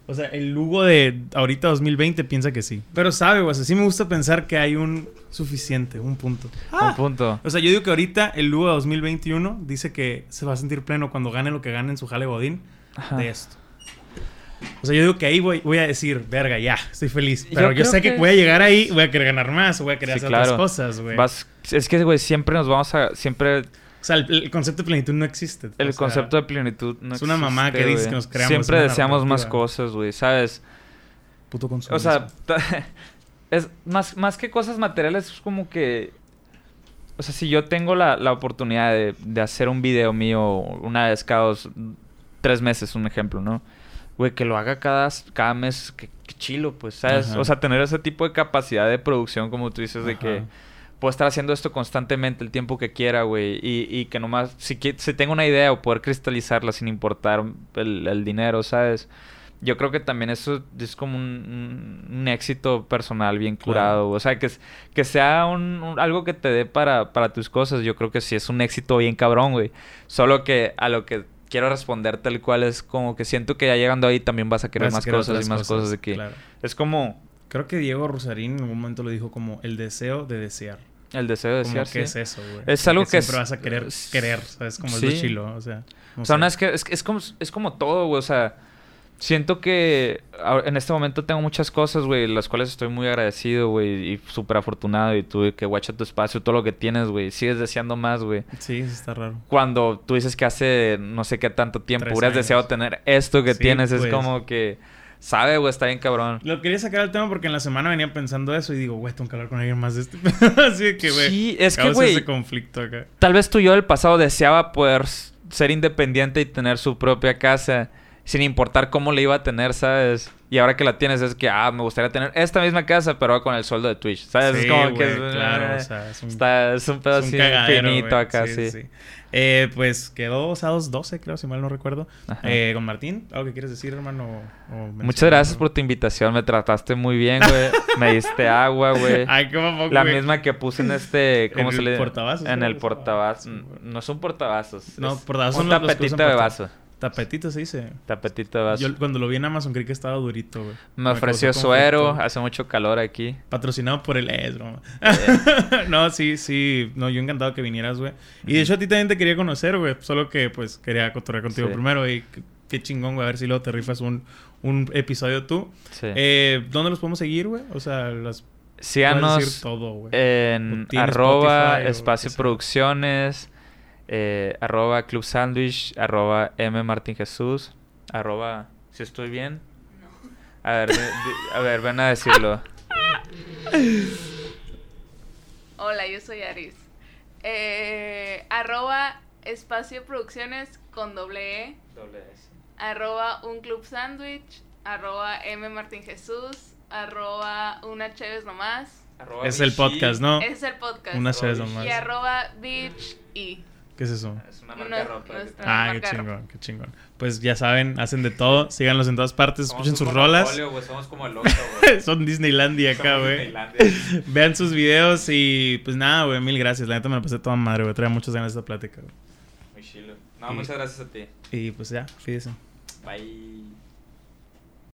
O sea, el Lugo de ahorita 2020 piensa que sí. Pero sabe, güey, o sea, sí me gusta pensar que hay un suficiente, un punto. Un punto. O sea, yo digo que ahorita el Lugo de 2021 dice que se va a sentir pleno cuando gane lo que gane en su jale Godín Ajá. de esto. O sea, yo digo que ahí voy, voy a decir, verga, ya, estoy feliz. Pero yo, sé que, que voy a llegar ahí, voy a querer ganar más, voy a querer Sí, hacer claro. otras cosas, güey. Vas- es que, güey, siempre nos vamos a... Siempre sea, el, el concepto de plenitud no existe. el O sea, concepto de plenitud no es una mamá existe, que dice que nos creamos, Siempre deseamos más cosas, güey, ¿sabes? Puto O consumismo. sea, es más, más que cosas materiales, es como que... O sea, si yo tengo la, la oportunidad de, de hacer un video mío una vez cada dos, tres meses, un ejemplo, ¿no? Güey, que lo haga cada, cada mes, que, que chilo, pues, ¿sabes? Ajá. O sea, tener ese tipo de capacidad de producción, como tú dices, de que. Puedo estar haciendo esto constantemente el tiempo que quiera, güey. Y, y que nomás, si, si tengo una idea o poder cristalizarla sin importar el, el dinero, ¿sabes? Yo creo que también eso es como un, un- un éxito personal bien Claro. curado. O sea, que, que sea un, un- algo que te dé para, para tus cosas. Yo creo que sí es un éxito bien cabrón, güey. Solo que a lo que quiero responder tal cual es como que siento que ya llegando ahí también vas a querer Vas a más querer cosas y más cosas de que... claro. Es como Creo que Diego Rosarín en algún momento lo dijo como el deseo de desear. el deseo de Como desear, que es eso, güey. Es algo que siempre es- vas a querer querer, ¿sabes? Como Sí. el chilo, o sea. no O sea, no, es que es, es como, es como todo, güey. O sea, siento que en este momento tengo muchas cosas, güey, las cuales estoy muy agradecido, güey, y súper afortunado. Y tú, que guacha tu espacio, todo lo que tienes, güey. Sigues deseando más, güey. Sí, eso está raro. Cuando tú dices que hace no sé qué tanto tiempo Tres hubieras años. deseado tener esto que Sí, tienes, es pues. como que, sabe, güey, está bien cabrón. Lo quería sacar al tema porque en la semana venía pensando eso y digo, güey, tengo que hablar con alguien más de este. Así que, güey. Sí, es que, güey, ese conflicto acá. tal vez tú y yo del pasado deseaba poder ser independiente y tener su propia casa sin importar cómo le iba a tener, ¿sabes? Y ahora que la tienes es que, ah, me gustaría tener esta misma casa, pero con el sueldo de Twitch, ¿sabes? Sí, es como que... claro, eh, o sea, es un, está, es un pedo es un así cagadero, finito acá, sí. Eh, pues quedó sábados 12, creo, si mal no recuerdo. Eh, con Martín, ¿algo que quieres decir, hermano? O- Muchas gracias algo? por tu invitación, me trataste muy bien, güey. me diste agua, güey. Ay, cómo poco, La misma que puse en este, ¿cómo En se el le En el portavasos. No son portavasos. No, es portavasos Un son los que tapetito usan de vaso. Tapetito se dice. Tapetito de vaso. Yo cuando lo vi en Amazon creí que estaba durito, güey. Me ofreció suero, hace mucho calor aquí. Patrocinado por el ES, broma. Eh. no, sí, sí. No, yo encantado que vinieras, güey. Y de hecho a ti también te quería conocer, güey. Solo que, pues, quería cotorrear contigo Sí. primero. Y qué, chingón, güey. A ver si luego te rifas un, un episodio tú. Sí. Eh, ¿Dónde los podemos seguir, güey? O sea, las Síganos decir todo, güey. en arroba Spotify espacio producciones, eh, arroba club sandwich, arroba m martín jesús, arroba, si estoy bien. No. A ver, a ver, ven a decirlo. Hola, yo soy Aris. Eh, arroba espacio producciones con doble E. Arroba un club sándwich. Arroba M Martín Jesús. Arroba una Chévez nomás. Arroba es el podcast, ¿no? Es el podcast. Una vez Y nomás. Y arroba beach y. ¿Qué es eso? Es una marca de ropa. Ah, qué chingón, qué chingón. Pues ya saben, hacen de todo. Síganlos en todas partes, Somos escuchen sus rolas. güey, Somos como el. Son Disneylandia acá, güey. Disneylandia. Vean sus videos y pues nada, güey, mil gracias. La neta me la pasé toda madre, güey. Traía muchas ganas de esta plática, güey. Muy chilo. No, Y- muchas gracias a ti. Y pues ya, fíjense. Bye.